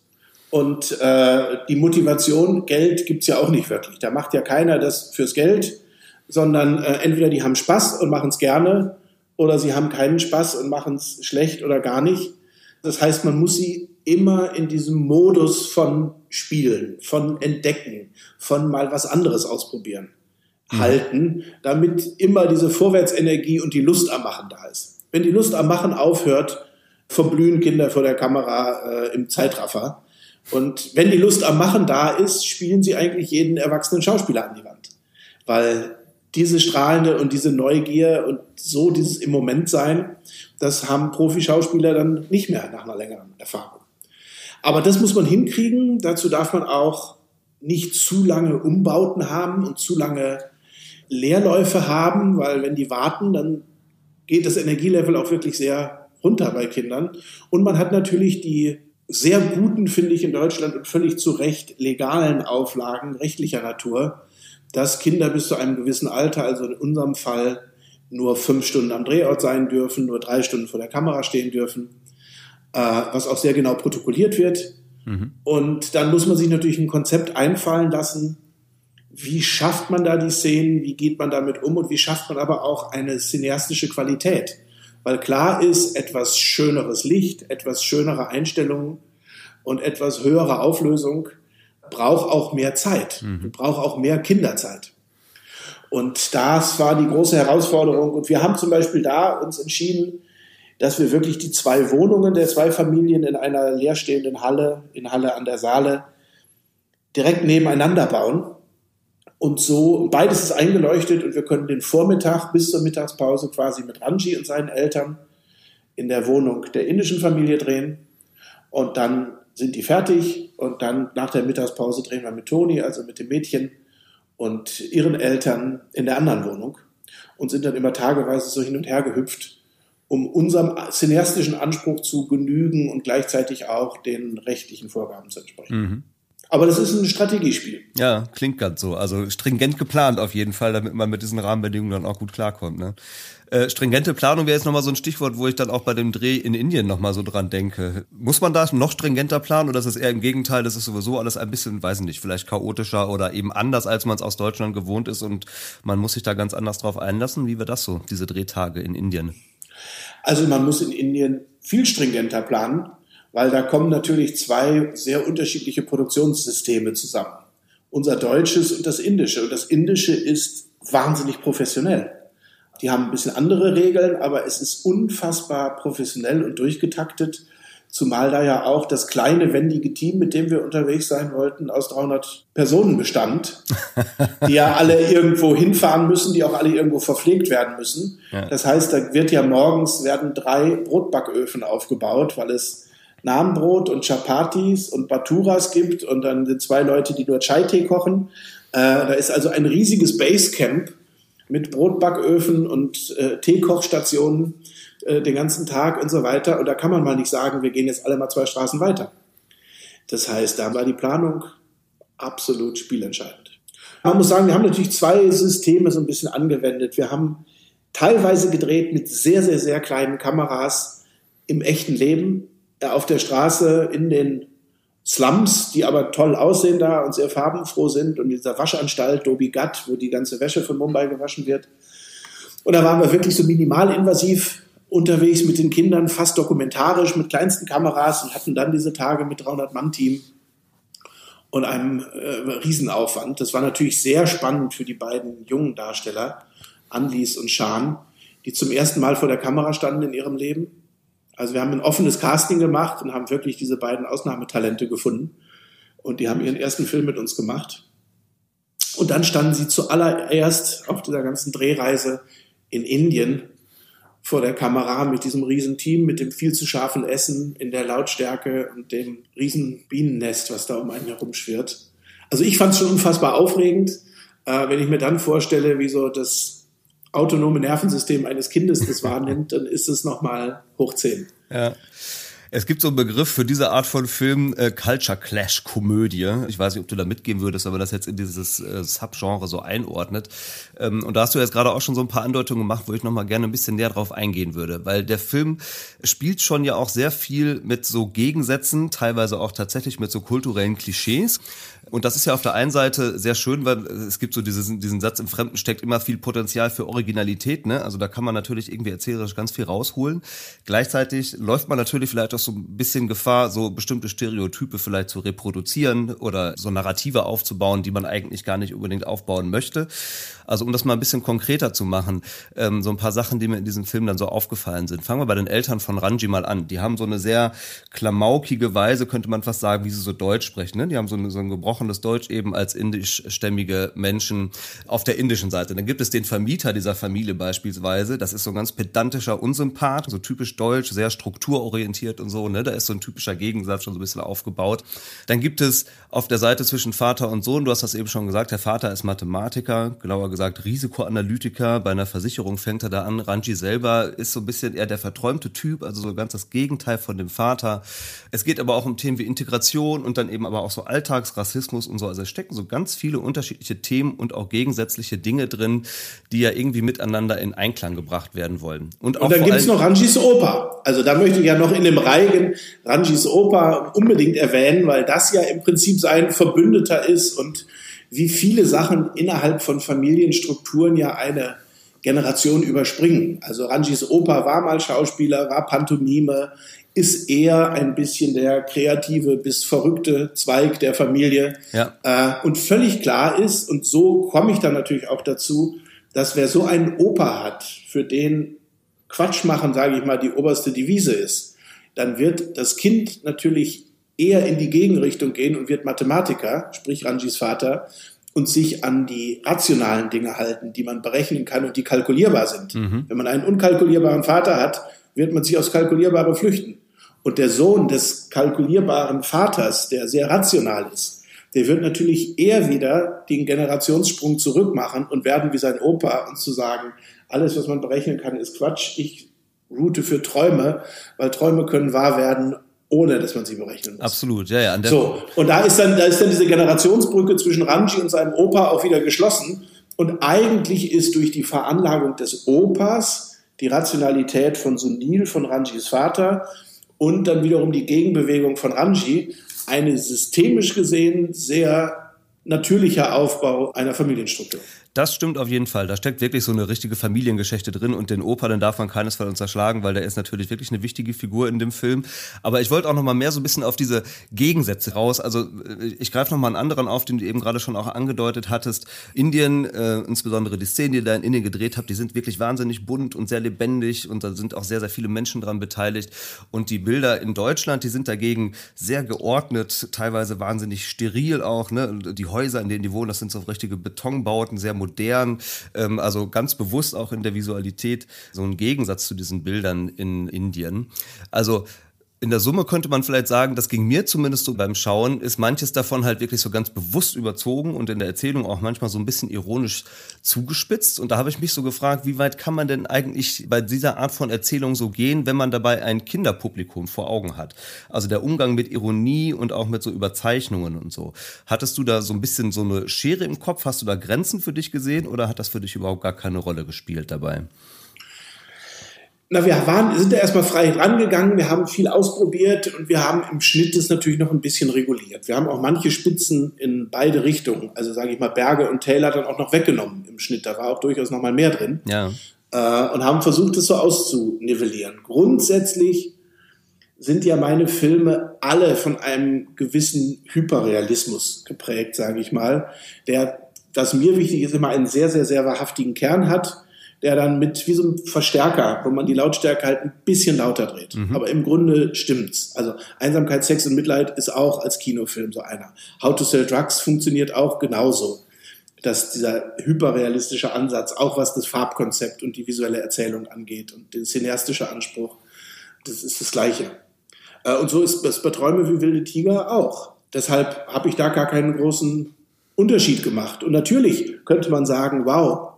Und äh, die Motivation, Geld gibt es ja auch nicht wirklich. Da macht ja keiner das fürs Geld, sondern äh, entweder die haben Spaß und machen es gerne oder sie haben keinen Spaß und machen es schlecht oder gar nicht. Das heißt, man muss sie immer in diesem Modus von Spielen, von Entdecken, von mal was anderes ausprobieren mhm. halten, damit immer diese Vorwärtsenergie und die Lust am Machen da ist. Wenn die Lust am Machen aufhört, verblühen Kinder vor der Kamera äh, im Zeitraffer. Und wenn die Lust am Machen da ist, spielen sie eigentlich jeden erwachsenen Schauspieler an die Wand. Weil diese strahlende und diese Neugier und so dieses im Moment sein, das haben Profi-Schauspieler dann nicht mehr nach einer längeren Erfahrung. Aber das muss man hinkriegen. Dazu darf man auch nicht zu lange Umbauten haben und zu lange Leerläufe haben, weil wenn die warten, dann geht das Energielevel auch wirklich sehr runter bei Kindern. Und man hat natürlich die sehr guten, finde ich, in Deutschland und völlig zu Recht legalen Auflagen rechtlicher Natur, dass Kinder bis zu einem gewissen Alter, also in unserem Fall, nur fünf Stunden am Drehort sein dürfen, nur drei Stunden vor der Kamera stehen dürfen, äh, was auch sehr genau protokolliert wird. Mhm. Und dann muss man sich natürlich ein Konzept einfallen lassen, wie schafft man da die Szenen, wie geht man damit um und wie schafft man aber auch eine cineastische Qualität. Weil klar ist, etwas schöneres Licht, etwas schönere Einstellungen und etwas höhere Auflösung braucht auch mehr Zeit, mhm. braucht auch mehr Kinderzeit. Und das war die große Herausforderung. Und wir haben zum Beispiel da uns entschieden, dass wir wirklich die zwei Wohnungen der zwei Familien in einer leerstehenden Halle, in Halle an der Saale, direkt nebeneinander bauen. Und so, beides ist eingeleuchtet und wir können den Vormittag bis zur Mittagspause quasi mit Ranji und seinen Eltern in der Wohnung der indischen Familie drehen. Und dann sind die fertig und dann nach der Mittagspause drehen wir mit Toni, also mit dem Mädchen und ihren Eltern in der anderen Wohnung und sind dann immer tageweise so hin und her gehüpft, um unserem cineastischen Anspruch zu genügen und gleichzeitig auch den rechtlichen Vorgaben zu entsprechen. Mhm. Aber das ist ein Strategiespiel. Ja, klingt ganz so. Also stringent geplant auf jeden Fall, damit man mit diesen Rahmenbedingungen dann auch gut klarkommt. Ne? Äh, stringente Planung wäre jetzt nochmal so ein Stichwort, wo ich dann auch bei dem Dreh in Indien nochmal so dran denke. Muss man da noch stringenter planen oder ist es eher im Gegenteil, das ist sowieso alles ein bisschen, weiß nicht, vielleicht chaotischer oder eben anders, als man es aus Deutschland gewohnt ist und man muss sich da ganz anders drauf einlassen? Wie wird das so, diese Drehtage in Indien? Also man muss in Indien viel stringenter planen, weil da kommen natürlich zwei sehr unterschiedliche Produktionssysteme zusammen. Unser deutsches und das indische. Und das indische ist wahnsinnig professionell. Die haben ein bisschen andere Regeln, aber es ist unfassbar professionell und durchgetaktet. Zumal da ja auch das kleine, wendige Team, mit dem wir unterwegs sein wollten, aus 300 Personen bestand, die ja alle irgendwo hinfahren müssen, die auch alle irgendwo verpflegt werden müssen. Ja. Das heißt, da wird ja morgens werden drei Brotbacköfen aufgebaut, weil es Namenbrot und Chapatis und Baturas gibt und dann sind zwei Leute, die nur Chai-Tee kochen. Äh, da ist also ein riesiges Basecamp mit Brotbacköfen und äh, Teekochstationen äh, den ganzen Tag und so weiter. Und da kann man mal nicht sagen, wir gehen jetzt alle mal zwei Straßen weiter. Das heißt, da war die Planung absolut spielentscheidend. Man muss sagen, wir haben natürlich zwei Systeme so ein bisschen angewendet. Wir haben teilweise gedreht mit sehr, sehr, sehr kleinen Kameras im echten Leben, äh, auf der Straße, in den Slums, die aber toll aussehen da und sehr farbenfroh sind und dieser Waschanstalt Dobi Gat, wo die ganze Wäsche von Mumbai gewaschen wird. Und da waren wir wirklich so minimalinvasiv unterwegs mit den Kindern, fast dokumentarisch mit kleinsten Kameras und hatten dann diese Tage mit 300-Mann-Team und einem äh, Riesenaufwand. Das war natürlich sehr spannend für die beiden jungen Darsteller, Anlis und Shan, die zum ersten Mal vor der Kamera standen in ihrem Leben also wir haben ein offenes Casting gemacht und haben wirklich diese beiden Ausnahmetalente gefunden. Und die haben ihren ersten Film mit uns gemacht. Und dann standen sie zuallererst auf dieser ganzen Drehreise in Indien vor der Kamera mit diesem riesen Team, mit dem viel zu scharfen Essen in der Lautstärke und dem riesen Bienennest, was da um einen herum schwirrt. Also ich fand es schon unfassbar aufregend, äh, wenn ich mir dann vorstelle, wie so das autonome Nervensystem eines Kindes das wahrnimmt, dann ist es nochmal hoch 10. Ja. Es gibt so einen Begriff für diese Art von Film, äh, Culture Clash Komödie. Ich weiß nicht, ob du da mitgehen würdest, aber das jetzt in dieses äh, Subgenre so einordnet. Ähm, und da hast du jetzt gerade auch schon so ein paar Andeutungen gemacht, wo ich nochmal gerne ein bisschen näher drauf eingehen würde. Weil der Film spielt schon ja auch sehr viel mit so Gegensätzen, teilweise auch tatsächlich mit so kulturellen Klischees. Und das ist ja auf der einen Seite sehr schön, weil es gibt so diesen, diesen Satz, im Fremden steckt immer viel Potenzial für Originalität. Ne? Also da kann man natürlich irgendwie erzählerisch ganz viel rausholen. Gleichzeitig läuft man natürlich vielleicht auch so ein bisschen Gefahr, so bestimmte Stereotype vielleicht zu reproduzieren oder so Narrative aufzubauen, die man eigentlich gar nicht unbedingt aufbauen möchte. Also um das mal ein bisschen konkreter zu machen, ähm, so ein paar Sachen, die mir in diesem Film dann so aufgefallen sind. Fangen wir bei den Eltern von Ranji mal an. Die haben so eine sehr klamaukige Weise, könnte man fast sagen, wie sie so Deutsch sprechen. Ne? Die haben so, eine, so ein gebrochenes Deutsch eben als indischstämmige Menschen auf der indischen Seite. Dann gibt es den Vermieter dieser Familie beispielsweise. Das ist so ein ganz pedantischer Unsympath, so typisch deutsch, sehr strukturorientiert und so. Ne? Da ist so ein typischer Gegensatz schon so ein bisschen aufgebaut. Dann gibt es auf der Seite zwischen Vater und Sohn, du hast das eben schon gesagt, der Vater ist Mathematiker, genauer gesagt Risikoanalytiker. Bei einer Versicherung fängt er da an. Ranji selber ist so ein bisschen eher der verträumte Typ, also so ganz das Gegenteil von dem Vater. Es geht aber auch um Themen wie Integration und dann eben aber auch so Alltagsrassismus und so. Also es stecken so ganz viele unterschiedliche Themen und auch gegensätzliche Dinge drin, die ja irgendwie miteinander in Einklang gebracht werden wollen. Und, und dann gibt es noch Ranjis Opa. Also da möchte ich ja noch in dem Reigen Ranjis Opa unbedingt erwähnen, weil das ja im Prinzip sein Verbündeter ist und wie viele Sachen innerhalb von Familienstrukturen ja eine Generation überspringen. Also Ranjis Opa war mal Schauspieler, war Pantomime, ist eher ein bisschen der kreative bis verrückte Zweig der Familie. Ja. Äh, und völlig klar ist, und so komme ich dann natürlich auch dazu, dass wer so einen Opa hat, für den Quatsch machen, sage ich mal, die oberste Devise ist, dann wird das Kind natürlich eher in die Gegenrichtung gehen und wird Mathematiker, sprich Ranjis Vater, und sich an die rationalen Dinge halten, die man berechnen kann und die kalkulierbar sind. Mhm. Wenn man einen unkalkulierbaren Vater hat, wird man sich aufs Kalkulierbare flüchten. Und der Sohn des kalkulierbaren Vaters, der sehr rational ist, der wird natürlich eher wieder den Generationssprung zurück machen und werden wie sein Opa und zu sagen, alles, was man berechnen kann, ist Quatsch. Ich route für Träume, weil Träume können wahr werden ohne dass man sie berechnen muss. Absolut, ja, ja. so, und da ist, dann, da ist dann diese Generationsbrücke zwischen Ranji und seinem Opa auch wieder geschlossen. Und eigentlich ist durch die Veranlagung des Opas die Rationalität von Sunil, von Ranjis Vater, und dann wiederum die Gegenbewegung von Ranji eine systemisch gesehen sehr natürlicher Aufbau einer Familienstruktur. Das stimmt auf jeden Fall. Da steckt wirklich so eine richtige Familiengeschichte drin und den Opa, den darf man keinesfalls unterschlagen, weil der ist natürlich wirklich eine wichtige Figur in dem Film. Aber ich wollte auch noch mal mehr so ein bisschen auf diese Gegensätze raus. Also äh, ich greife noch mal einen anderen auf, den du eben gerade schon auch angedeutet hattest. Indien, äh, insbesondere die Szenen, die ihr da in Indien gedreht habt, die sind wirklich wahnsinnig bunt und sehr lebendig und da sind auch sehr, sehr viele Menschen dran beteiligt. Und die Bilder in Deutschland, die sind dagegen sehr geordnet, teilweise wahnsinnig steril auch. Ne? Die Häuser, in denen die wohnen, das sind so richtige Betonbauten, sehr modern, ähm, also ganz bewusst auch in der Visualität so ein Gegensatz zu diesen Bildern in Indien. Also in der Summe könnte man vielleicht sagen, das ging mir zumindest so beim Schauen, ist manches davon halt wirklich so ganz bewusst überzogen und in der Erzählung auch manchmal so ein bisschen ironisch zugespitzt. Und da habe ich mich so gefragt, wie weit kann man denn eigentlich bei dieser Art von Erzählung so gehen, wenn man dabei ein Kinderpublikum vor Augen hat? Also der Umgang mit Ironie und auch mit so Überzeichnungen und so. Hattest du da so ein bisschen so eine Schere im Kopf? Hast du da Grenzen für dich gesehen oder hat das für dich überhaupt gar keine Rolle gespielt dabei? Na, wir waren, sind da erstmal frei rangegangen, wir haben viel ausprobiert und wir haben im Schnitt das natürlich noch ein bisschen reguliert. Wir haben auch manche Spitzen in beide Richtungen, also sage ich mal Berge und Täler dann auch noch weggenommen im Schnitt. Da war auch durchaus noch mal mehr drin. Ja. Äh, und haben versucht, das so auszunivellieren. Grundsätzlich sind ja meine Filme alle von einem gewissen Hyperrealismus geprägt, sage ich mal, der, das mir wichtig ist, immer einen sehr, sehr, sehr wahrhaftigen Kern hat der dann mit wie so einem Verstärker, wo man die Lautstärke halt ein bisschen lauter dreht. Mhm. Aber im Grunde stimmt's. Also Einsamkeit, Sex und Mitleid ist auch als Kinofilm so einer. How to Sell Drugs funktioniert auch genauso. Dass dieser hyperrealistische Ansatz, auch was das Farbkonzept und die visuelle Erzählung angeht und der cineastische Anspruch, das ist das Gleiche. Äh, und so ist das bei Träume wie wilde Tiger auch. Deshalb habe ich da gar keinen großen Unterschied gemacht. Und natürlich könnte man sagen, wow,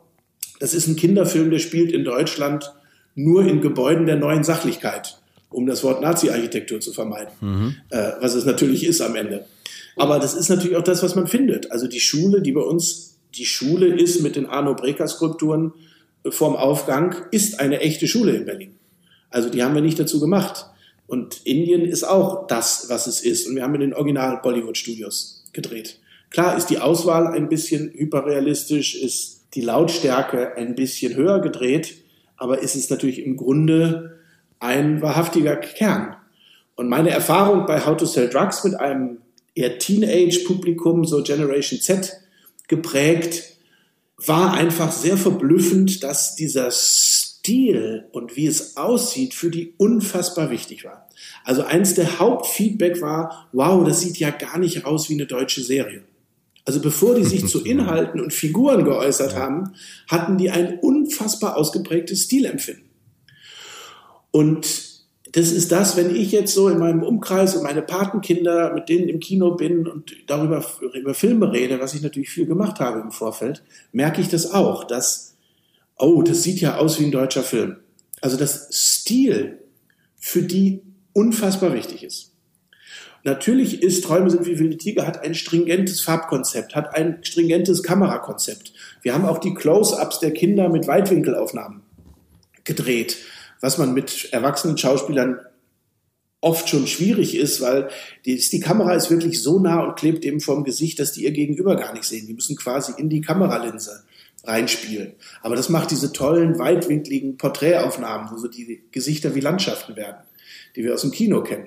das ist ein Kinderfilm, der spielt in Deutschland nur in Gebäuden der neuen Sachlichkeit, um das Wort Nazi-Architektur zu vermeiden, mhm. äh, was es natürlich ist am Ende. Aber das ist natürlich auch das, was man findet. Also die Schule, die bei uns die Schule ist mit den Arno Breker-Skulpturen vorm Aufgang, ist eine echte Schule in Berlin. Also die haben wir nicht dazu gemacht. Und Indien ist auch das, was es ist. Und wir haben in den Original-Bollywood-Studios gedreht. Klar ist die Auswahl ein bisschen hyperrealistisch, ist die Lautstärke ein bisschen höher gedreht, aber ist es natürlich im Grunde ein wahrhaftiger Kern. Und meine Erfahrung bei How to Sell Drugs mit einem eher Teenage-Publikum, so Generation Z geprägt, war einfach sehr verblüffend, dass dieser Stil und wie es aussieht für die unfassbar wichtig war. Also eins der Hauptfeedback war, wow, das sieht ja gar nicht aus wie eine deutsche Serie. Also bevor die sich zu Inhalten und Figuren geäußert haben, hatten die ein unfassbar ausgeprägtes Stilempfinden. Und das ist das, wenn ich jetzt so in meinem Umkreis und meine Patenkinder mit denen im Kino bin und darüber über Filme rede, was ich natürlich viel gemacht habe im Vorfeld, merke ich das auch, dass, oh, das sieht ja aus wie ein deutscher Film. Also das Stil für die unfassbar wichtig ist. Natürlich ist Träume sind wie wilde Tiger, hat ein stringentes Farbkonzept, hat ein stringentes Kamerakonzept. Wir haben auch die Close-ups der Kinder mit Weitwinkelaufnahmen gedreht was man mit erwachsenen Schauspielern oft schon schwierig ist, weil die, die Kamera ist wirklich so nah und klebt eben vorm Gesicht, dass die ihr Gegenüber gar nicht sehen. Die müssen quasi in die Kameralinse reinspielen. Aber das macht diese tollen, weitwinkligen Porträtaufnahmen, wo so die Gesichter wie Landschaften werden, die wir aus dem Kino kennen.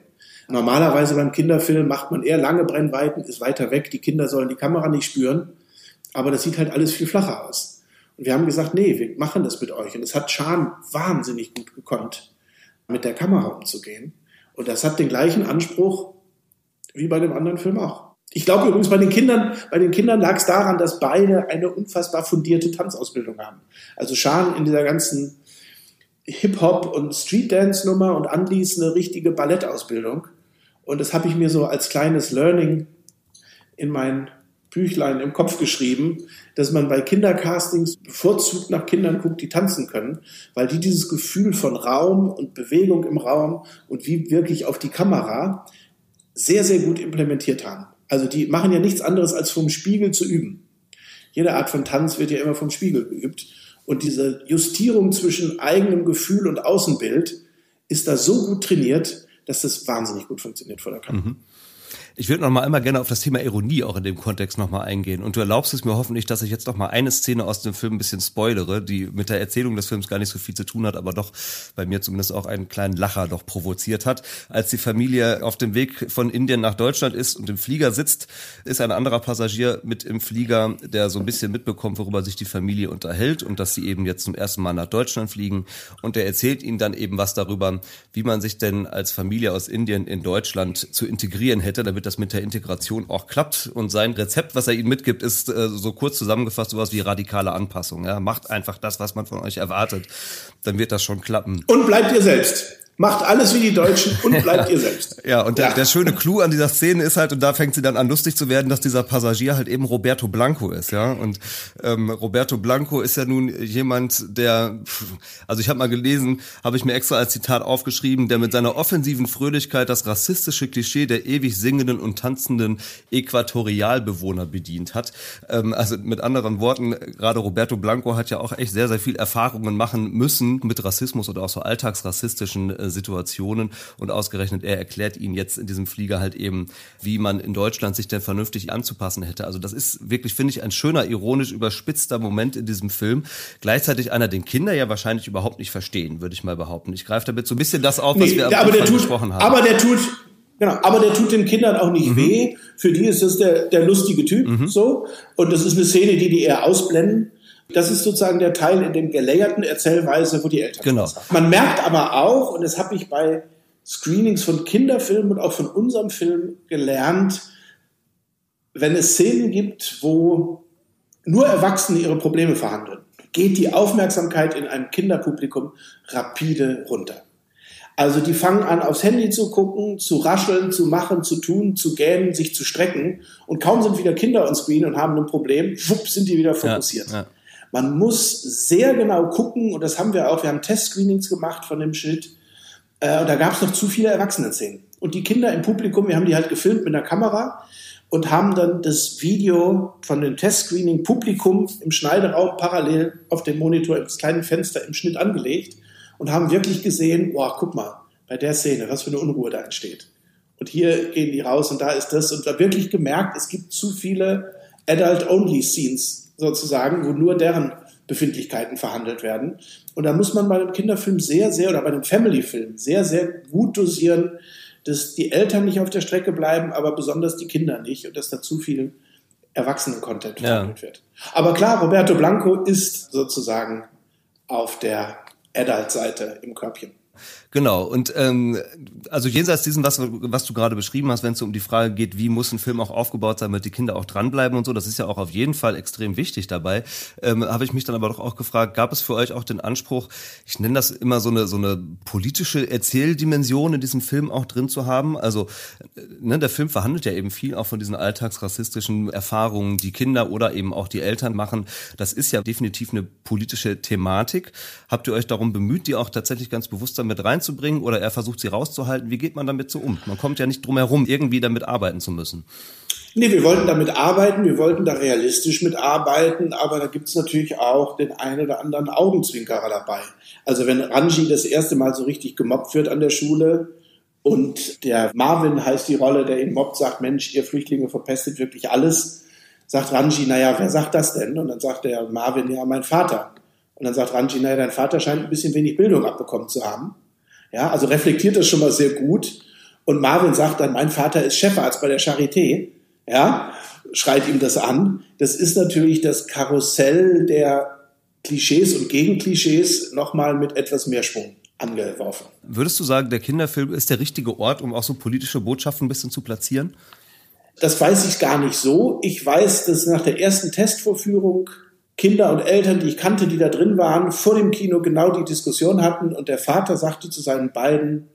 Normalerweise beim Kinderfilm macht man eher lange Brennweiten, ist weiter weg, die Kinder sollen die Kamera nicht spüren, aber das sieht halt alles viel flacher aus. Und wir haben gesagt, nee, wir machen das mit euch. Und es hat Schan wahnsinnig gut gekonnt, mit der Kamera umzugehen. Und das hat den gleichen Anspruch wie bei dem anderen Film auch. Ich glaube übrigens, bei den Kindern, bei den Kindern lag es daran, dass beide eine unfassbar fundierte Tanzausbildung haben. Also Schan in dieser ganzen Hip-Hop und Street-Dance-Nummer und Anlies eine richtige Ballettausbildung. Und das habe ich mir so als kleines Learning in mein Büchlein im Kopf geschrieben, dass man bei Kindercastings bevorzugt nach Kindern guckt, die tanzen können, weil die dieses Gefühl von Raum und Bewegung im Raum und wie wirklich auf die Kamera sehr, sehr gut implementiert haben. Also die machen ja nichts anderes als vom Spiegel zu üben. Jede Art von Tanz wird ja immer vom Spiegel geübt. Und diese Justierung zwischen eigenem Gefühl und Außenbild ist da so gut trainiert, dass das wahnsinnig gut funktioniert vor der Kamera. Mhm. Ich würde noch mal einmal gerne auf das Thema Ironie auch in dem Kontext noch mal eingehen. Und du erlaubst es mir hoffentlich, dass ich jetzt noch mal eine Szene aus dem Film ein bisschen spoilere, die mit der Erzählung des Films gar nicht so viel zu tun hat, aber doch bei mir zumindest auch einen kleinen Lacher doch provoziert hat. Als die Familie auf dem Weg von Indien nach Deutschland ist und im Flieger sitzt, ist ein anderer Passagier mit im Flieger, der so ein bisschen mitbekommt, worüber sich die Familie unterhält und dass sie eben jetzt zum ersten Mal nach Deutschland fliegen. Und der erzählt ihnen dann eben was darüber, wie man sich denn als Familie aus Indien in Deutschland zu integrieren hätte, damit damit das mit der Integration auch klappt. Und sein Rezept, was er ihnen mitgibt, ist äh, so kurz zusammengefasst sowas wie radikale Anpassung. Ja? Macht einfach das, was man von euch erwartet. Dann wird das schon klappen. Und bleibt ihr selbst. Macht alles wie die Deutschen und bleibt ihr selbst. Ja, und der, ja. der schöne Clou an dieser Szene ist halt, und da fängt sie dann an lustig zu werden, dass dieser Passagier halt eben Roberto Blanco ist, ja. Und ähm, Roberto Blanco ist ja nun jemand, der, also ich habe mal gelesen, habe ich mir extra als Zitat aufgeschrieben, der mit seiner offensiven Fröhlichkeit das rassistische Klischee der ewig singenden und tanzenden Äquatorialbewohner bedient hat. Ähm, also mit anderen Worten, gerade Roberto Blanco hat ja auch echt sehr, sehr viel Erfahrungen machen müssen mit Rassismus oder auch so alltagsrassistischen äh, Situationen und ausgerechnet er erklärt ihnen jetzt in diesem Flieger halt eben, wie man in Deutschland sich denn vernünftig anzupassen hätte. Also das ist wirklich, finde ich, ein schöner, ironisch überspitzter Moment in diesem Film. Gleichzeitig einer, den Kinder ja wahrscheinlich überhaupt nicht verstehen, würde ich mal behaupten. Ich greife damit so ein bisschen das auf, was nee, wir am aber Anfang besprochen haben. Aber der tut, Genau, aber der tut den Kindern auch nicht mhm. weh. Für die ist das der, der lustige Typ, mhm. so. Und das ist eine Szene, die die eher ausblenden. Das ist sozusagen der Teil in dem gelayerten Erzählweise, wo die Eltern genau. Man merkt aber auch, und das habe ich bei Screenings von Kinderfilmen und auch von unserem Film gelernt, wenn es Szenen gibt, wo nur Erwachsene ihre Probleme verhandeln, geht die Aufmerksamkeit in einem Kinderpublikum rapide runter. Also die fangen an, aufs Handy zu gucken, zu rascheln, zu machen, zu tun, zu gähnen, sich zu strecken. Und kaum sind wieder Kinder on Screen und haben ein Problem, wupp, sind die wieder fokussiert. Ja, ja. Man muss sehr genau gucken, und das haben wir auch, wir haben Testscreenings gemacht von dem Schild, äh, und da gab es noch zu viele Erwachsene-Szenen. Und die Kinder im Publikum, wir haben die halt gefilmt mit einer Kamera und haben dann das Video von dem Testscreening Publikum im Schneideraum parallel auf dem Monitor im kleinen Fenster im Schnitt angelegt und haben wirklich gesehen, boah, guck mal, bei der Szene, was für eine Unruhe da entsteht. Und hier gehen die raus und da ist das. Und da wirklich gemerkt, es gibt zu viele Adult-Only-Scenes sozusagen, wo nur deren Befindlichkeiten verhandelt werden. Und da muss man bei einem Kinderfilm sehr, sehr, oder bei einem Family-Film sehr, sehr gut dosieren, dass die Eltern nicht auf der Strecke bleiben, aber besonders die Kinder nicht und dass da zu viel Erwachsenen-Content verhandelt ja. wird. Aber klar, Roberto Blanco ist sozusagen auf der Adult-Seite im Körbchen. Genau. Und ähm, also jenseits diesen, was, was du gerade beschrieben hast, wenn es um die Frage geht, wie muss ein Film auch aufgebaut sein, damit die Kinder auch dranbleiben und so, das ist ja auch auf jeden Fall extrem wichtig dabei. Ähm, Habe ich mich dann aber doch auch gefragt, gab es für euch auch den Anspruch, ich nenne das immer so eine so eine politische Erzähldimension in diesem Film auch drin zu haben? Also ne, der Film verhandelt ja eben viel auch von diesen alltagsrassistischen Erfahrungen, die Kinder oder eben auch die Eltern machen. Das ist ja definitiv eine politische Thematik. Habt ihr euch darum bemüht, die auch tatsächlich ganz bewusst damit rein reinzubringen oder er versucht sie rauszuhalten. Wie geht man damit so um? Man kommt ja nicht drum herum, irgendwie damit arbeiten zu müssen. Nee, wir wollten damit arbeiten, wir wollten da realistisch mitarbeiten, aber da gibt's natürlich auch den einen oder anderen Augenzwinkerer dabei. Also wenn Ranji das erste Mal so richtig gemobbt wird an der Schule und der Marvin heißt die Rolle, der ihn mobbt, sagt, Mensch, ihr Flüchtlinge verpestet wirklich alles, sagt Ranji, naja, wer sagt das denn? Und dann sagt der Marvin, ja, mein Vater. Und dann sagt Ranji, naja, dein Vater scheint ein bisschen wenig Bildung abbekommen zu haben. Ja, also reflektiert das schon mal sehr gut. Und Marvin sagt dann, mein Vater ist Chefarzt bei der Charité. Ja, schreit ihm das an. Das ist natürlich das Karussell der Klischees und Gegenklischees nochmal mit etwas mehr Schwung angeworfen. Würdest du sagen, der Kinderfilm ist der richtige Ort, um auch so politische Botschaften ein bisschen zu platzieren? Das weiß ich gar nicht so. Ich weiß, dass nach der ersten Testvorführung Kinder und Eltern, die ich kannte, die da drin waren, vor dem Kino genau die Diskussion hatten und der Vater sagte zu seinen beiden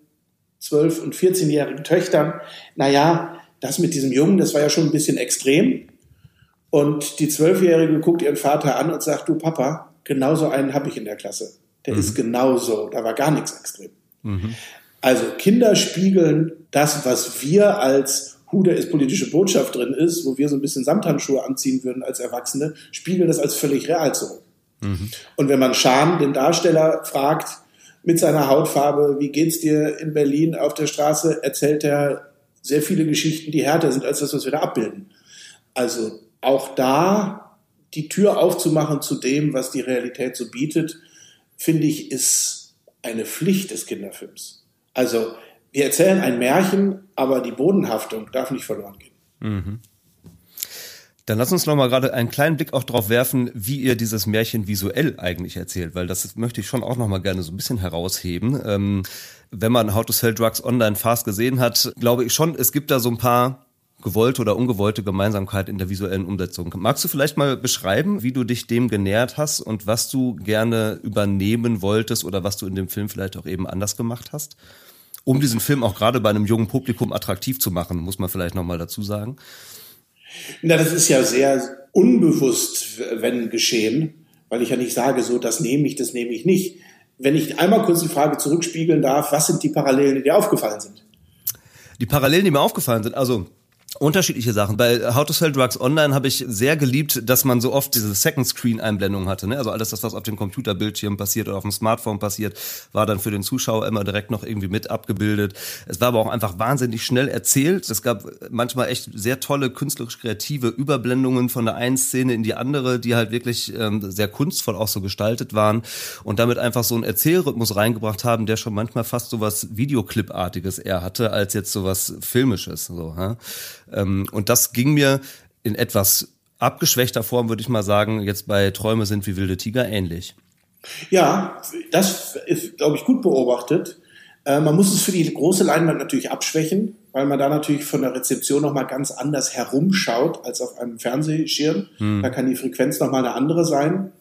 12- und 14-jährigen Töchtern, na ja, das mit diesem Jungen, das war ja schon ein bisschen extrem. Und die Zwölfjährige guckt ihren Vater an und sagt, du Papa, genauso einen habe ich in der Klasse. Der mhm. ist genauso, da war gar nichts extrem. Mhm. Also Kinder spiegeln das, was wir als Hude ist politische Botschaft drin ist, wo wir so ein bisschen Samthandschuhe anziehen würden als Erwachsene, spiegeln das als völlig real zurück. Mhm. Und wenn man Scham, den Darsteller, fragt mit seiner Hautfarbe, wie geht's dir in Berlin auf der Straße, erzählt er sehr viele Geschichten, die härter sind als das, was wir da abbilden. Also auch da die Tür aufzumachen zu dem, was die Realität so bietet, finde ich, ist eine Pflicht des Kinderfilms. Also wir erzählen ein Märchen, aber die Bodenhaftung darf nicht verloren gehen. Mhm. Dann lass uns noch mal gerade einen kleinen Blick auch drauf werfen, wie ihr dieses Märchen visuell eigentlich erzählt, weil das möchte ich schon auch noch mal gerne so ein bisschen herausheben. Ähm, wenn man How to Sell Drugs Online Fast gesehen hat, glaube ich schon, es gibt da so ein paar gewollte oder ungewollte Gemeinsamkeit in der visuellen Umsetzung. Magst du vielleicht mal beschreiben, wie du dich dem genähert hast und was du gerne übernehmen wolltest oder was du in dem Film vielleicht auch eben anders gemacht hast? Um diesen Film auch gerade bei einem jungen Publikum attraktiv zu machen, muss man vielleicht nochmal dazu sagen? Na, das ist ja sehr unbewusst, wenn geschehen, weil ich ja nicht sage, so, das nehme ich, das nehme ich nicht. Wenn ich einmal kurz die Frage zurückspiegeln darf, was sind die Parallelen, die dir aufgefallen sind? Die Parallelen, die mir aufgefallen sind, also unterschiedliche Sachen. Bei How to Sell Drugs Online habe ich sehr geliebt, dass man so oft diese Second Screen Einblendung hatte. Ne? Also alles das, was auf dem Computerbildschirm passiert oder auf dem Smartphone passiert, war dann für den Zuschauer immer direkt noch irgendwie mit abgebildet. Es war aber auch einfach wahnsinnig schnell erzählt. Es gab manchmal echt sehr tolle künstlerisch kreative Überblendungen von der einen Szene in die andere, die halt wirklich ähm, sehr kunstvoll auch so gestaltet waren und damit einfach so einen Erzählrhythmus reingebracht haben, der schon manchmal fast so was Videoclip-artiges eher hatte als jetzt so was filmisches. So, ja? Ähm, und das ging mir in etwas abgeschwächter Form, würde ich mal sagen, jetzt bei Träume sind wie wilde Tiger ähnlich. Ja, das ist, glaube ich, gut beobachtet. Äh, man muss es für die große Leinwand natürlich abschwächen, weil man da natürlich von der Rezeption nochmal ganz anders herumschaut als auf einem Fernsehschirm. Hm. Da kann die Frequenz nochmal eine andere sein.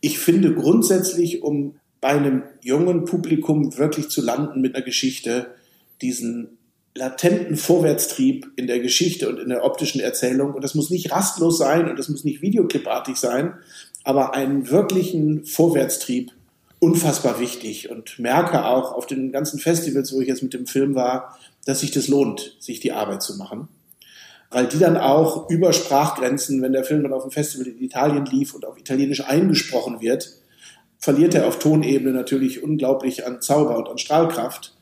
Ich finde grundsätzlich, um bei einem jungen Publikum wirklich zu landen mit einer Geschichte, diesen latenten Vorwärtstrieb in der Geschichte und in der optischen Erzählung. Und das muss nicht rastlos sein und das muss nicht videoclipartig sein, aber einen wirklichen Vorwärtstrieb unfassbar wichtig und merke auch auf den ganzen Festivals, wo ich jetzt mit dem Film war, dass sich das lohnt, sich die Arbeit zu machen. Weil die dann auch über Sprachgrenzen, wenn der Film dann auf dem Festival in Italien lief und auf Italienisch eingesprochen wird, verliert er auf Tonebene natürlich unglaublich an Zauber und an Strahlkraft.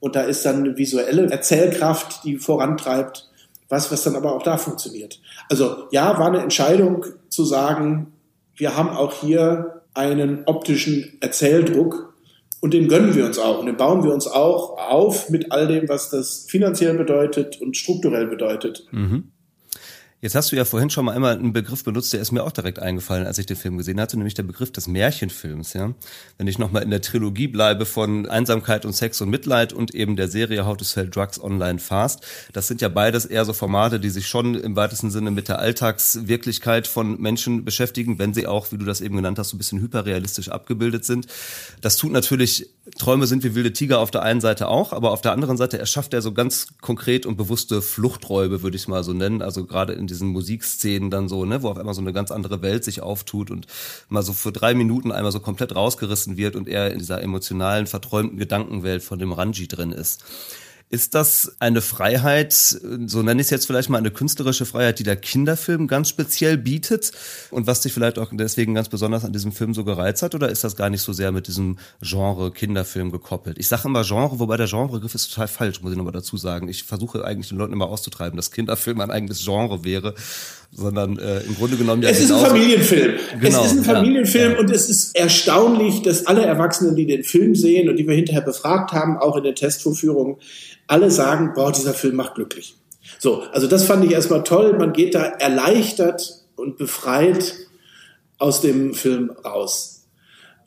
Und da ist dann eine visuelle Erzählkraft, die vorantreibt, was, was dann aber auch da funktioniert. Also ja, war eine Entscheidung zu sagen, wir haben auch hier einen optischen Erzähldruck und den gönnen wir uns auch und den bauen wir uns auch auf mit all dem, was das finanziell bedeutet und strukturell bedeutet. Mhm. Jetzt hast du ja vorhin schon mal einmal einen Begriff benutzt, der ist mir auch direkt eingefallen, als ich den Film gesehen hatte, nämlich der Begriff des Märchenfilms, ja. Wenn ich nochmal in der Trilogie bleibe von Einsamkeit und Sex und Mitleid und eben der Serie How to Sell Drugs Online Fast, das sind ja beides eher so Formate, die sich schon im weitesten Sinne mit der Alltagswirklichkeit von Menschen beschäftigen, wenn sie auch, wie du das eben genannt hast, so ein bisschen hyperrealistisch abgebildet sind. Das tut natürlich Träume sind wie wilde Tiger auf der einen Seite auch, aber auf der anderen Seite erschafft er so ganz konkret und bewusste Fluchträume, würde ich es mal so nennen. Also gerade in diesen Musikszenen dann so, ne, wo auf einmal so eine ganz andere Welt sich auftut und mal so für drei Minuten einmal so komplett rausgerissen wird und er in dieser emotionalen, verträumten Gedankenwelt von dem Ranji drin ist. Ist das eine Freiheit, so nenne ich es jetzt vielleicht mal eine künstlerische Freiheit, die der Kinderfilm ganz speziell bietet und was dich vielleicht auch deswegen ganz besonders an diesem Film so gereizt hat? Oder ist das gar nicht so sehr mit diesem Genre Kinderfilm gekoppelt? Ich sage immer Genre, wobei der Genregriff ist total falsch, muss ich nochmal dazu sagen. Ich versuche eigentlich den Leuten immer auszutreiben, dass Kinderfilm ein eigenes Genre wäre sondern äh, im Grunde genommen ja. Es ist ein Familienfilm. Genau, es ist ein Familienfilm ja, und es ist erstaunlich, dass alle Erwachsenen, die den Film sehen und die wir hinterher befragt haben, auch in der Testvorführung, alle sagen, boah, dieser Film macht glücklich. So, also das fand ich erstmal toll. Man geht da erleichtert und befreit aus dem Film raus.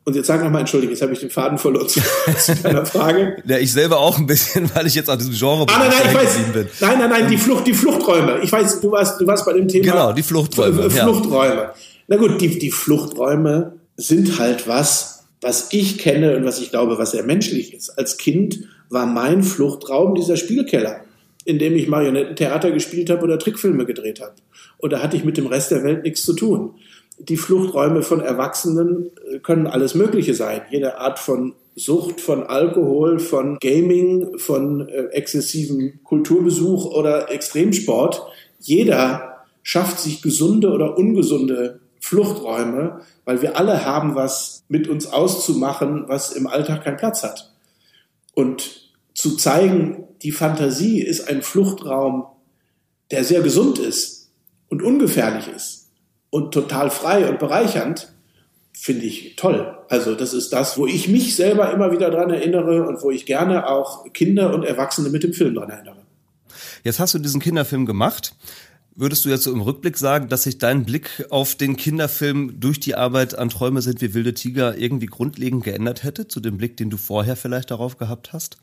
Und jetzt sag nochmal, entschuldige, jetzt habe ich den Faden verloren zu, deiner Frage. Ja, ich selber auch ein bisschen, weil ich jetzt an diesem Genre ah, nein, nein, ich weiß, bin. Nein, nein, nein, die Flucht, die Fluchträume. Ich weiß, du warst, du warst bei dem Thema. Genau, die Fluchträume. Fluchträume. Ja. Na gut, die, die Fluchträume sind halt was, was ich kenne und was ich glaube, was sehr menschlich ist. Als Kind war mein Fluchtraum dieser Spielkeller, in dem ich Marionettentheater gespielt habe oder Trickfilme gedreht habe. Und da hatte ich mit dem Rest der Welt nichts zu tun. Die Fluchträume von Erwachsenen äh, können alles Mögliche sein. Jede Art von Sucht, von Alkohol, von Gaming, von äh, exzessivem Kulturbesuch oder Extremsport. Jeder schafft sich gesunde oder ungesunde Fluchträume, weil wir alle haben was mit uns auszumachen, was im Alltag keinen Platz hat. Und zu zeigen, die Fantasie ist ein Fluchtraum, der sehr gesund ist und ungefährlich ist und total frei und bereichernd, finde ich toll. Also das ist das, wo ich mich selber immer wieder dran erinnere und wo ich gerne auch Kinder und Erwachsene mit dem Film dran erinnere. Jetzt hast du diesen Kinderfilm gemacht. Würdest du jetzt so im Rückblick sagen, dass sich dein Blick auf den Kinderfilm durch die Arbeit an Träume sind wie wilde Tiger irgendwie grundlegend geändert hätte zu dem Blick, den du vorher vielleicht darauf gehabt hast?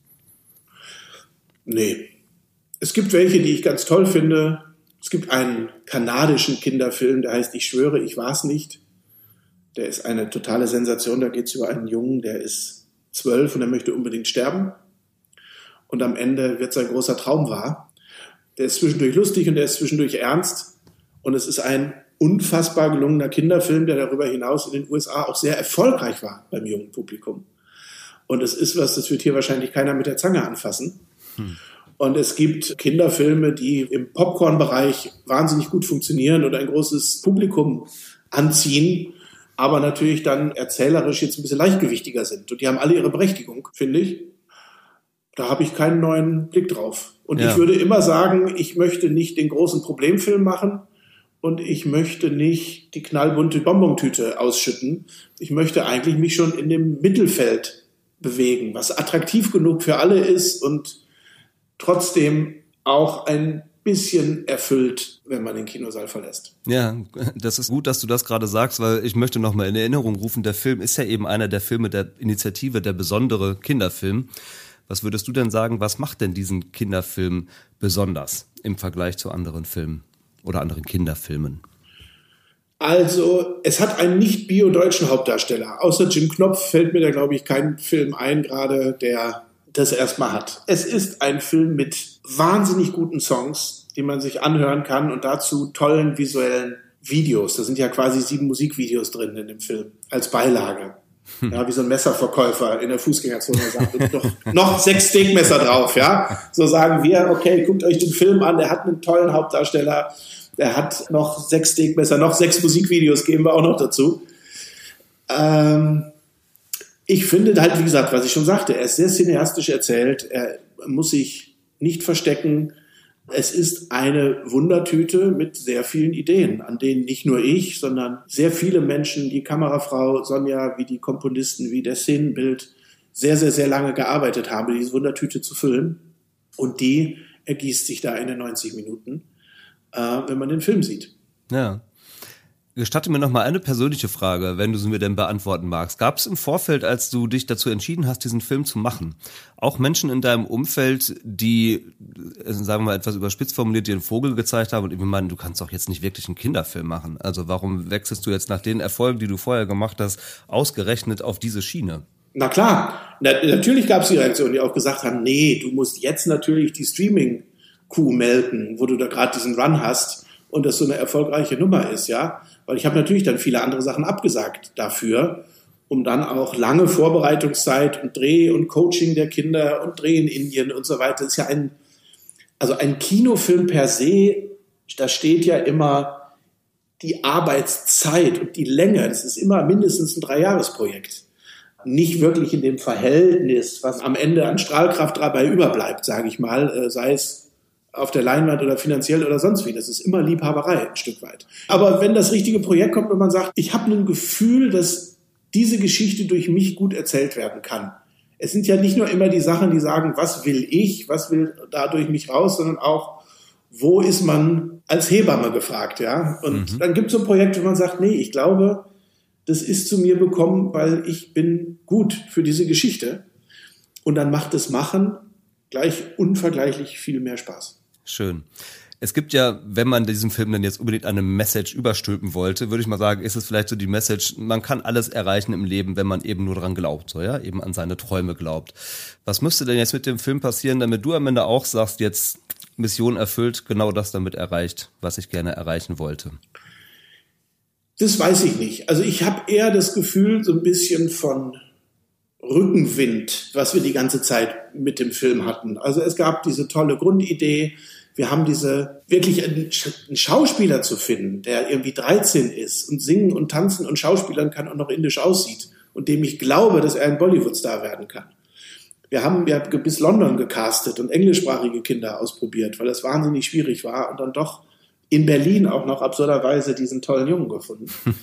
Nee. Es gibt welche, die ich ganz toll finde. Es gibt einen kanadischen Kinderfilm, der heißt Ich schwöre, ich war es nicht. Der ist eine totale Sensation. Da geht es über einen Jungen, der ist zwölf und er möchte unbedingt sterben. Und am Ende wird sein großer Traum wahr. Der ist zwischendurch lustig und der ist zwischendurch ernst. Und es ist ein unfassbar gelungener Kinderfilm, der darüber hinaus in den USA auch sehr erfolgreich war beim jungen Publikum. Und es ist was, das wird hier wahrscheinlich keiner mit der Zange anfassen. Hm. Und es gibt Kinderfilme, die im Popcorn-Bereich wahnsinnig gut funktionieren und ein großes Publikum anziehen, aber natürlich dann erzählerisch jetzt ein bisschen leichtgewichtiger sind. Und die haben alle ihre Berechtigung, finde ich. Da habe ich keinen neuen Blick drauf. Und ja. ich würde immer sagen, ich möchte nicht den großen Problemfilm machen und ich möchte nicht die knallbunte Bonbontüte ausschütten. Ich möchte eigentlich mich schon in dem Mittelfeld bewegen, was attraktiv genug für alle ist und trotzdem auch ein bisschen erfüllt, wenn man den Kinosaal verlässt. Ja, das ist gut, dass du das gerade sagst, weil ich möchte noch mal in Erinnerung rufen, der Film ist ja eben einer der Filme der Initiative, der besondere Kinderfilm. Was würdest du denn sagen, was macht denn diesen Kinderfilm besonders im Vergleich zu anderen Filmen oder anderen Kinderfilmen? Also, es hat einen nicht bio-deutschen Hauptdarsteller. Außer Jim Knopf fällt mir da, glaube ich, kein Film ein, gerade der das erstmal hat. Es ist ein Film mit wahnsinnig guten Songs, die man sich anhören kann und dazu tollen visuellen Videos. Da sind ja quasi sieben Musikvideos drin in dem Film als Beilage. Ja, wie so ein Messerverkäufer in der Fußgängerzone sagt, noch, noch sechs Steakmesser drauf, ja. So sagen wir, okay, guckt euch den Film an, der hat einen tollen Hauptdarsteller, der hat noch sechs Steakmesser, noch sechs Musikvideos geben wir auch noch dazu. Ähm, Ich finde halt, wie gesagt, was ich schon sagte, er ist sehr cineastisch erzählt, er muss sich nicht verstecken. Es ist eine Wundertüte mit sehr vielen Ideen, an denen nicht nur ich, sondern sehr viele Menschen, die Kamerafrau Sonja, wie die Komponisten, wie der Szenenbild, sehr, sehr, sehr lange gearbeitet haben, diese Wundertüte zu füllen. Und die ergießt sich da in den 90 Minuten, äh, wenn man den Film sieht. Ja. Gestatte mir noch mal eine persönliche Frage, wenn du sie mir denn beantworten magst. Gab es im Vorfeld, als du dich dazu entschieden hast, diesen Film zu machen, auch Menschen in deinem Umfeld, die, äh, sagen wir mal etwas überspitzt formuliert, dir einen Vogel gezeigt haben und ich meine, du kannst doch jetzt nicht wirklich einen Kinderfilm machen. Also warum wechselst du jetzt nach den Erfolgen, die du vorher gemacht hast, ausgerechnet auf diese Schiene? Na klar, Na, natürlich gab es die Reaktionen, die auch gesagt haben, nee, du musst jetzt natürlich die Streaming-Kuh melken, wo du da gerade diesen Run hast und das so eine erfolgreiche Nummer ist, ja. Weil ich habe natürlich dann viele andere Sachen abgesagt dafür, um dann auch lange Vorbereitungszeit und Dreh und Coaching der Kinder und Dreh in Indien und so weiter. Das ist ja ein, also ein Kinofilm per se, da steht ja immer die Arbeitszeit und die Länge. Das ist immer mindestens ein Dreijahresprojekt. Nicht wirklich in dem Verhältnis, was am Ende an Strahlkraft dabei überbleibt, sage ich mal, äh, sei es auf der Leinwand oder finanziell oder sonst wie. Das ist immer Liebhaberei ein Stück weit. Aber wenn das richtige Projekt kommt und man sagt, ich habe ein Gefühl, dass diese Geschichte durch mich gut erzählt werden kann. Es sind ja nicht nur immer die Sachen, die sagen, was will ich, was will da durch mich raus, sondern auch, wo ist man als Hebamme gefragt, ja? Und mhm. dann gibt es so ein Projekt, wo man sagt, nee, ich glaube, das ist zu mir bekommen, weil ich bin gut für diese Geschichte. Und dann macht das Machen gleich unvergleichlich viel mehr Spaß. Schön. Es gibt ja, wenn man diesem Film dann jetzt unbedingt eine Message überstülpen wollte, würde ich mal sagen, ist es vielleicht so die Message, man kann alles erreichen im Leben, wenn man eben nur daran glaubt, so ja, eben an seine Träume glaubt. Was müsste denn jetzt mit dem Film passieren, damit du am Ende auch sagst, jetzt Mission erfüllt, genau das damit erreicht, was ich gerne erreichen wollte? Das weiß ich nicht. Also ich habe eher das Gefühl, so ein bisschen von Rückenwind, was wir die ganze Zeit mit dem Film hatten. Also es gab diese tolle Grundidee, wir haben diese wirklich einen, Schauspieler zu finden, der irgendwie 13 ist und singen und tanzen und schauspielern kann und noch indisch aussieht und dem ich glaube, dass er ein Bollywood-Star werden kann. Wir haben ja bis London gecastet und englischsprachige Kinder ausprobiert, weil es wahnsinnig schwierig war und dann doch in Berlin auch noch absurderweise diesen tollen Jungen gefunden.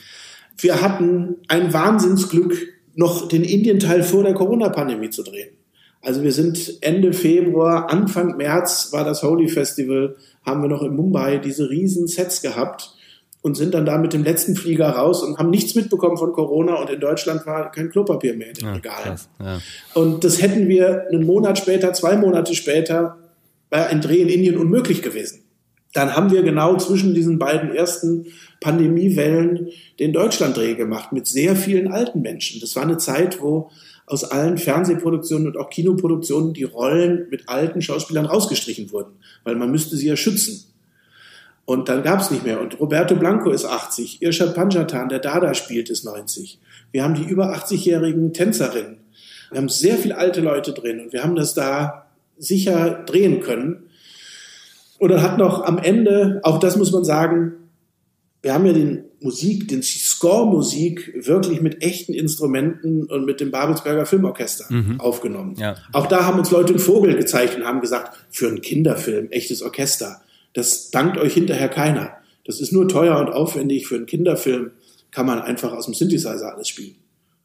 Wir hatten ein Wahnsinnsglück, noch den Indien-Teil vor der Corona-Pandemie zu drehen. Also wir sind Ende Februar, Anfang März war das Holy Festival, haben wir noch in Mumbai diese riesen Sets gehabt und sind dann da mit dem letzten Flieger raus und haben nichts mitbekommen von Corona und in Deutschland war kein Klopapier mehr in den ja, Regalen. Ja. Und das hätten wir einen Monat später, zwei Monate später, wäre ein Dreh in Indien unmöglich gewesen. Dann haben wir genau zwischen diesen beiden ersten Pandemiewellen den Deutschlanddreh gemacht mit sehr vielen alten Menschen. Das war eine Zeit, wo aus allen Fernsehproduktionen und auch Kinoproduktionen die Rollen mit alten Schauspielern rausgestrichen wurden, weil man müsste sie ja schützen. Und dann gab es nicht mehr. Und Roberto Blanco ist 80, Irshad Panjatan, der Dada spielt, ist 90. Wir haben die über 80-jährigen Tänzerinnen. Wir haben sehr viele alte Leute drin und wir haben das da sicher drehen können. Und dann hat noch am Ende, auch das muss man sagen, wir haben ja den Musik, den Score-Musik wirklich mit echten Instrumenten und mit dem Babelsberger Filmorchester mhm. aufgenommen. Ja. Auch da haben uns Leute einen Vogel gezeigt und haben gesagt, für einen Kinderfilm, echtes Orchester, das dankt euch hinterher keiner. Das ist nur teuer und aufwendig. Für einen Kinderfilm kann man einfach aus dem Synthesizer alles spielen.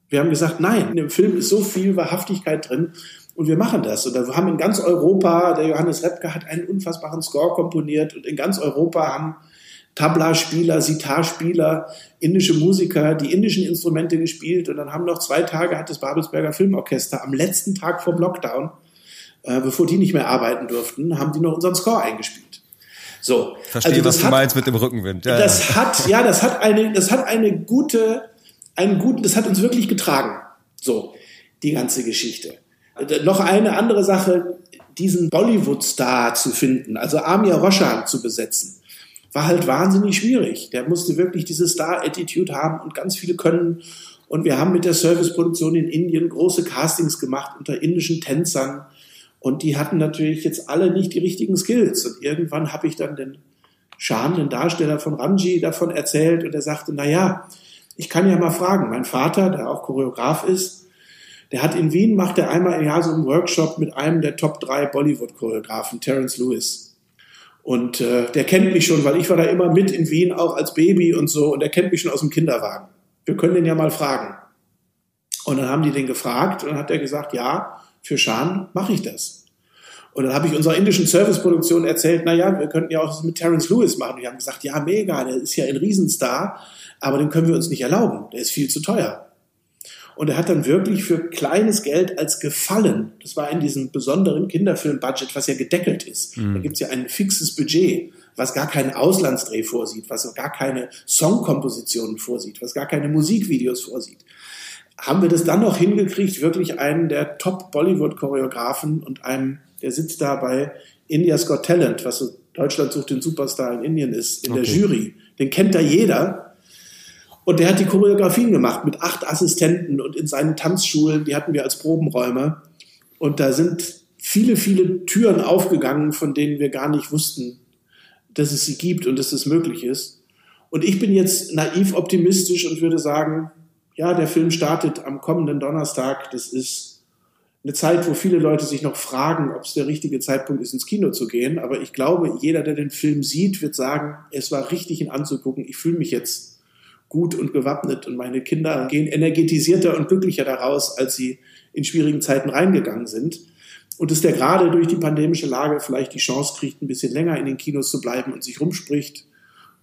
Wir haben gesagt, nein, in dem Film ist so viel Wahrhaftigkeit drin und wir machen das. Und wir haben in ganz Europa, der Johannes Repke hat einen unfassbaren Score komponiert und in ganz Europa haben Tabla-Spieler, Sitar-Spieler, indische Musiker, die indischen Instrumente gespielt und dann haben noch zwei Tage hat das Babelsberger Filmorchester am letzten Tag vom Lockdown, äh, bevor die nicht mehr arbeiten durften, haben die noch unseren Score eingespielt. So, Verstehe, also was du hat, meinst mit dem Rückenwind. Ja, das ja. hat, ja, das hat eine, das hat eine gute, einen guten, das hat uns wirklich getragen. So, die ganze Geschichte. Äh, noch eine andere Sache, diesen Bollywood-Star zu finden, also Amir Roshan zu besetzen war halt wahnsinnig schwierig. Der musste wirklich diese Star-Attitude haben und ganz viele können. Und wir haben mit der Serviceproduktion in Indien große Castings gemacht unter indischen Tänzern. Und die hatten natürlich jetzt alle nicht die richtigen Skills. Und irgendwann habe ich dann den Shan, den Darsteller von Ramji, davon erzählt und er sagte, na ja, ich kann ja mal fragen, mein Vater, der auch Choreograf ist, Der hat in Wien, macht er einmal im Jahr so einen Workshop mit einem der Top 3 Bollywood-Choreografen, Terence Lewis. Und äh, der kennt mich schon, weil ich war da immer mit in Wien, auch als Baby und so. Und der kennt mich schon aus dem Kinderwagen. Wir können den ja mal fragen. Und dann haben die den gefragt und dann hat er gesagt, ja, für Schan mache ich das. Und dann habe ich unserer indischen Serviceproduktion erzählt, na ja, wir könnten ja auch das mit Terence Lewis machen. Und die haben gesagt, ja, mega, der ist ja ein Riesenstar, aber den können wir uns nicht erlauben. Der ist viel zu teuer. Und er hat dann wirklich für kleines Geld als Gefallen, das war in diesem besonderen Kinderfilmbudget, was ja gedeckelt ist. Mhm. Da gibt's ja ein fixes Budget, was gar keinen Auslandsdreh vorsieht, was gar keine Songkompositionen vorsieht, was gar keine Musikvideos vorsieht. Haben wir das dann noch hingekriegt, wirklich einen der Top-Bollywood-Choreografen und einem, der sitzt da bei India's Got Talent, was so Deutschland sucht den Superstar in Indien ist, in okay. der Jury. Den kennt da jeder und der hat die Choreografien gemacht mit acht Assistenten und in seinen Tanzschulen, die hatten wir als Probenräume. Und da sind viele, viele Türen aufgegangen, von denen wir gar nicht wussten, dass es sie gibt und dass es möglich ist. Und ich bin jetzt naiv optimistisch und würde sagen, ja, der Film startet am kommenden Donnerstag. Das ist eine Zeit, wo viele Leute sich noch fragen, ob es der richtige Zeitpunkt ist, ins Kino zu gehen. Aber ich glaube, jeder, der den Film sieht, wird sagen, es war richtig, ihn anzugucken. Ich fühle mich jetzt gut und gewappnet und meine Kinder gehen energetisierter und glücklicher daraus, als sie in schwierigen Zeiten reingegangen sind. Und dass der gerade durch die pandemische Lage vielleicht die Chance kriegt, ein bisschen länger in den Kinos zu bleiben und sich rumspricht.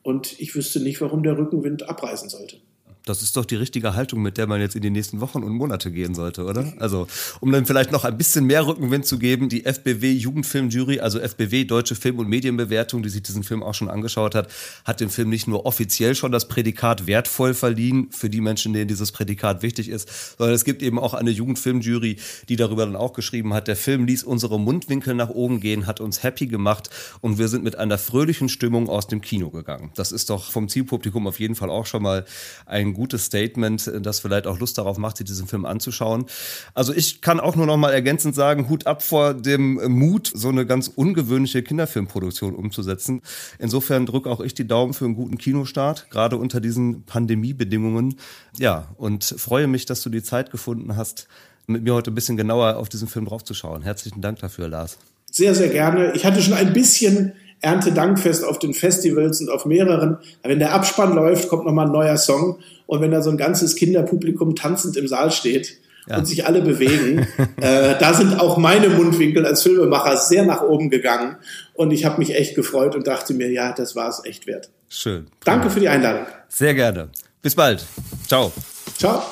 Und ich wüsste nicht, warum der Rückenwind abreißen sollte. Das ist doch die richtige Haltung, mit der man jetzt in die nächsten Wochen und Monate gehen sollte, oder? Also, um dann vielleicht noch ein bisschen mehr Rückenwind zu geben, die FBW Jugendfilmjury, also FBW Deutsche Film- und Medienbewertung, die sich diesen Film auch schon angeschaut hat, hat dem Film nicht nur offiziell schon das Prädikat wertvoll verliehen für die Menschen, denen dieses Prädikat wichtig ist, sondern es gibt eben auch eine Jugendfilmjury, die darüber dann auch geschrieben hat, der Film ließ unsere Mundwinkel nach oben gehen, hat uns happy gemacht und wir sind mit einer fröhlichen Stimmung aus dem Kino gegangen. Das ist doch vom Zielpublikum auf jeden Fall auch schon mal ein gutes Statement, das vielleicht auch Lust darauf macht, sich diesen Film anzuschauen. Also ich kann auch nur noch mal ergänzend sagen, Hut ab vor dem Mut, so eine ganz ungewöhnliche Kinderfilmproduktion umzusetzen. Insofern drücke auch ich die Daumen für einen guten Kinostart, gerade unter diesen Pandemiebedingungen. Ja, und freue mich, dass du die Zeit gefunden hast, mit mir heute ein bisschen genauer auf diesen Film draufzuschauen. Herzlichen Dank dafür, Lars. Sehr, sehr gerne. Ich hatte schon ein bisschen Erntedankfest auf den Festivals und auf mehreren. Wenn der Abspann läuft, kommt nochmal ein neuer Song. Und wenn da so ein ganzes Kinderpublikum tanzend im Saal steht ja. und sich alle bewegen, äh, da sind auch meine Mundwinkel als Filmemacher sehr nach oben gegangen. Und ich habe mich echt gefreut und dachte mir, ja, das war es echt wert. Schön. Danke für die Einladung. Sehr gerne. Bis bald. Ciao. Ciao.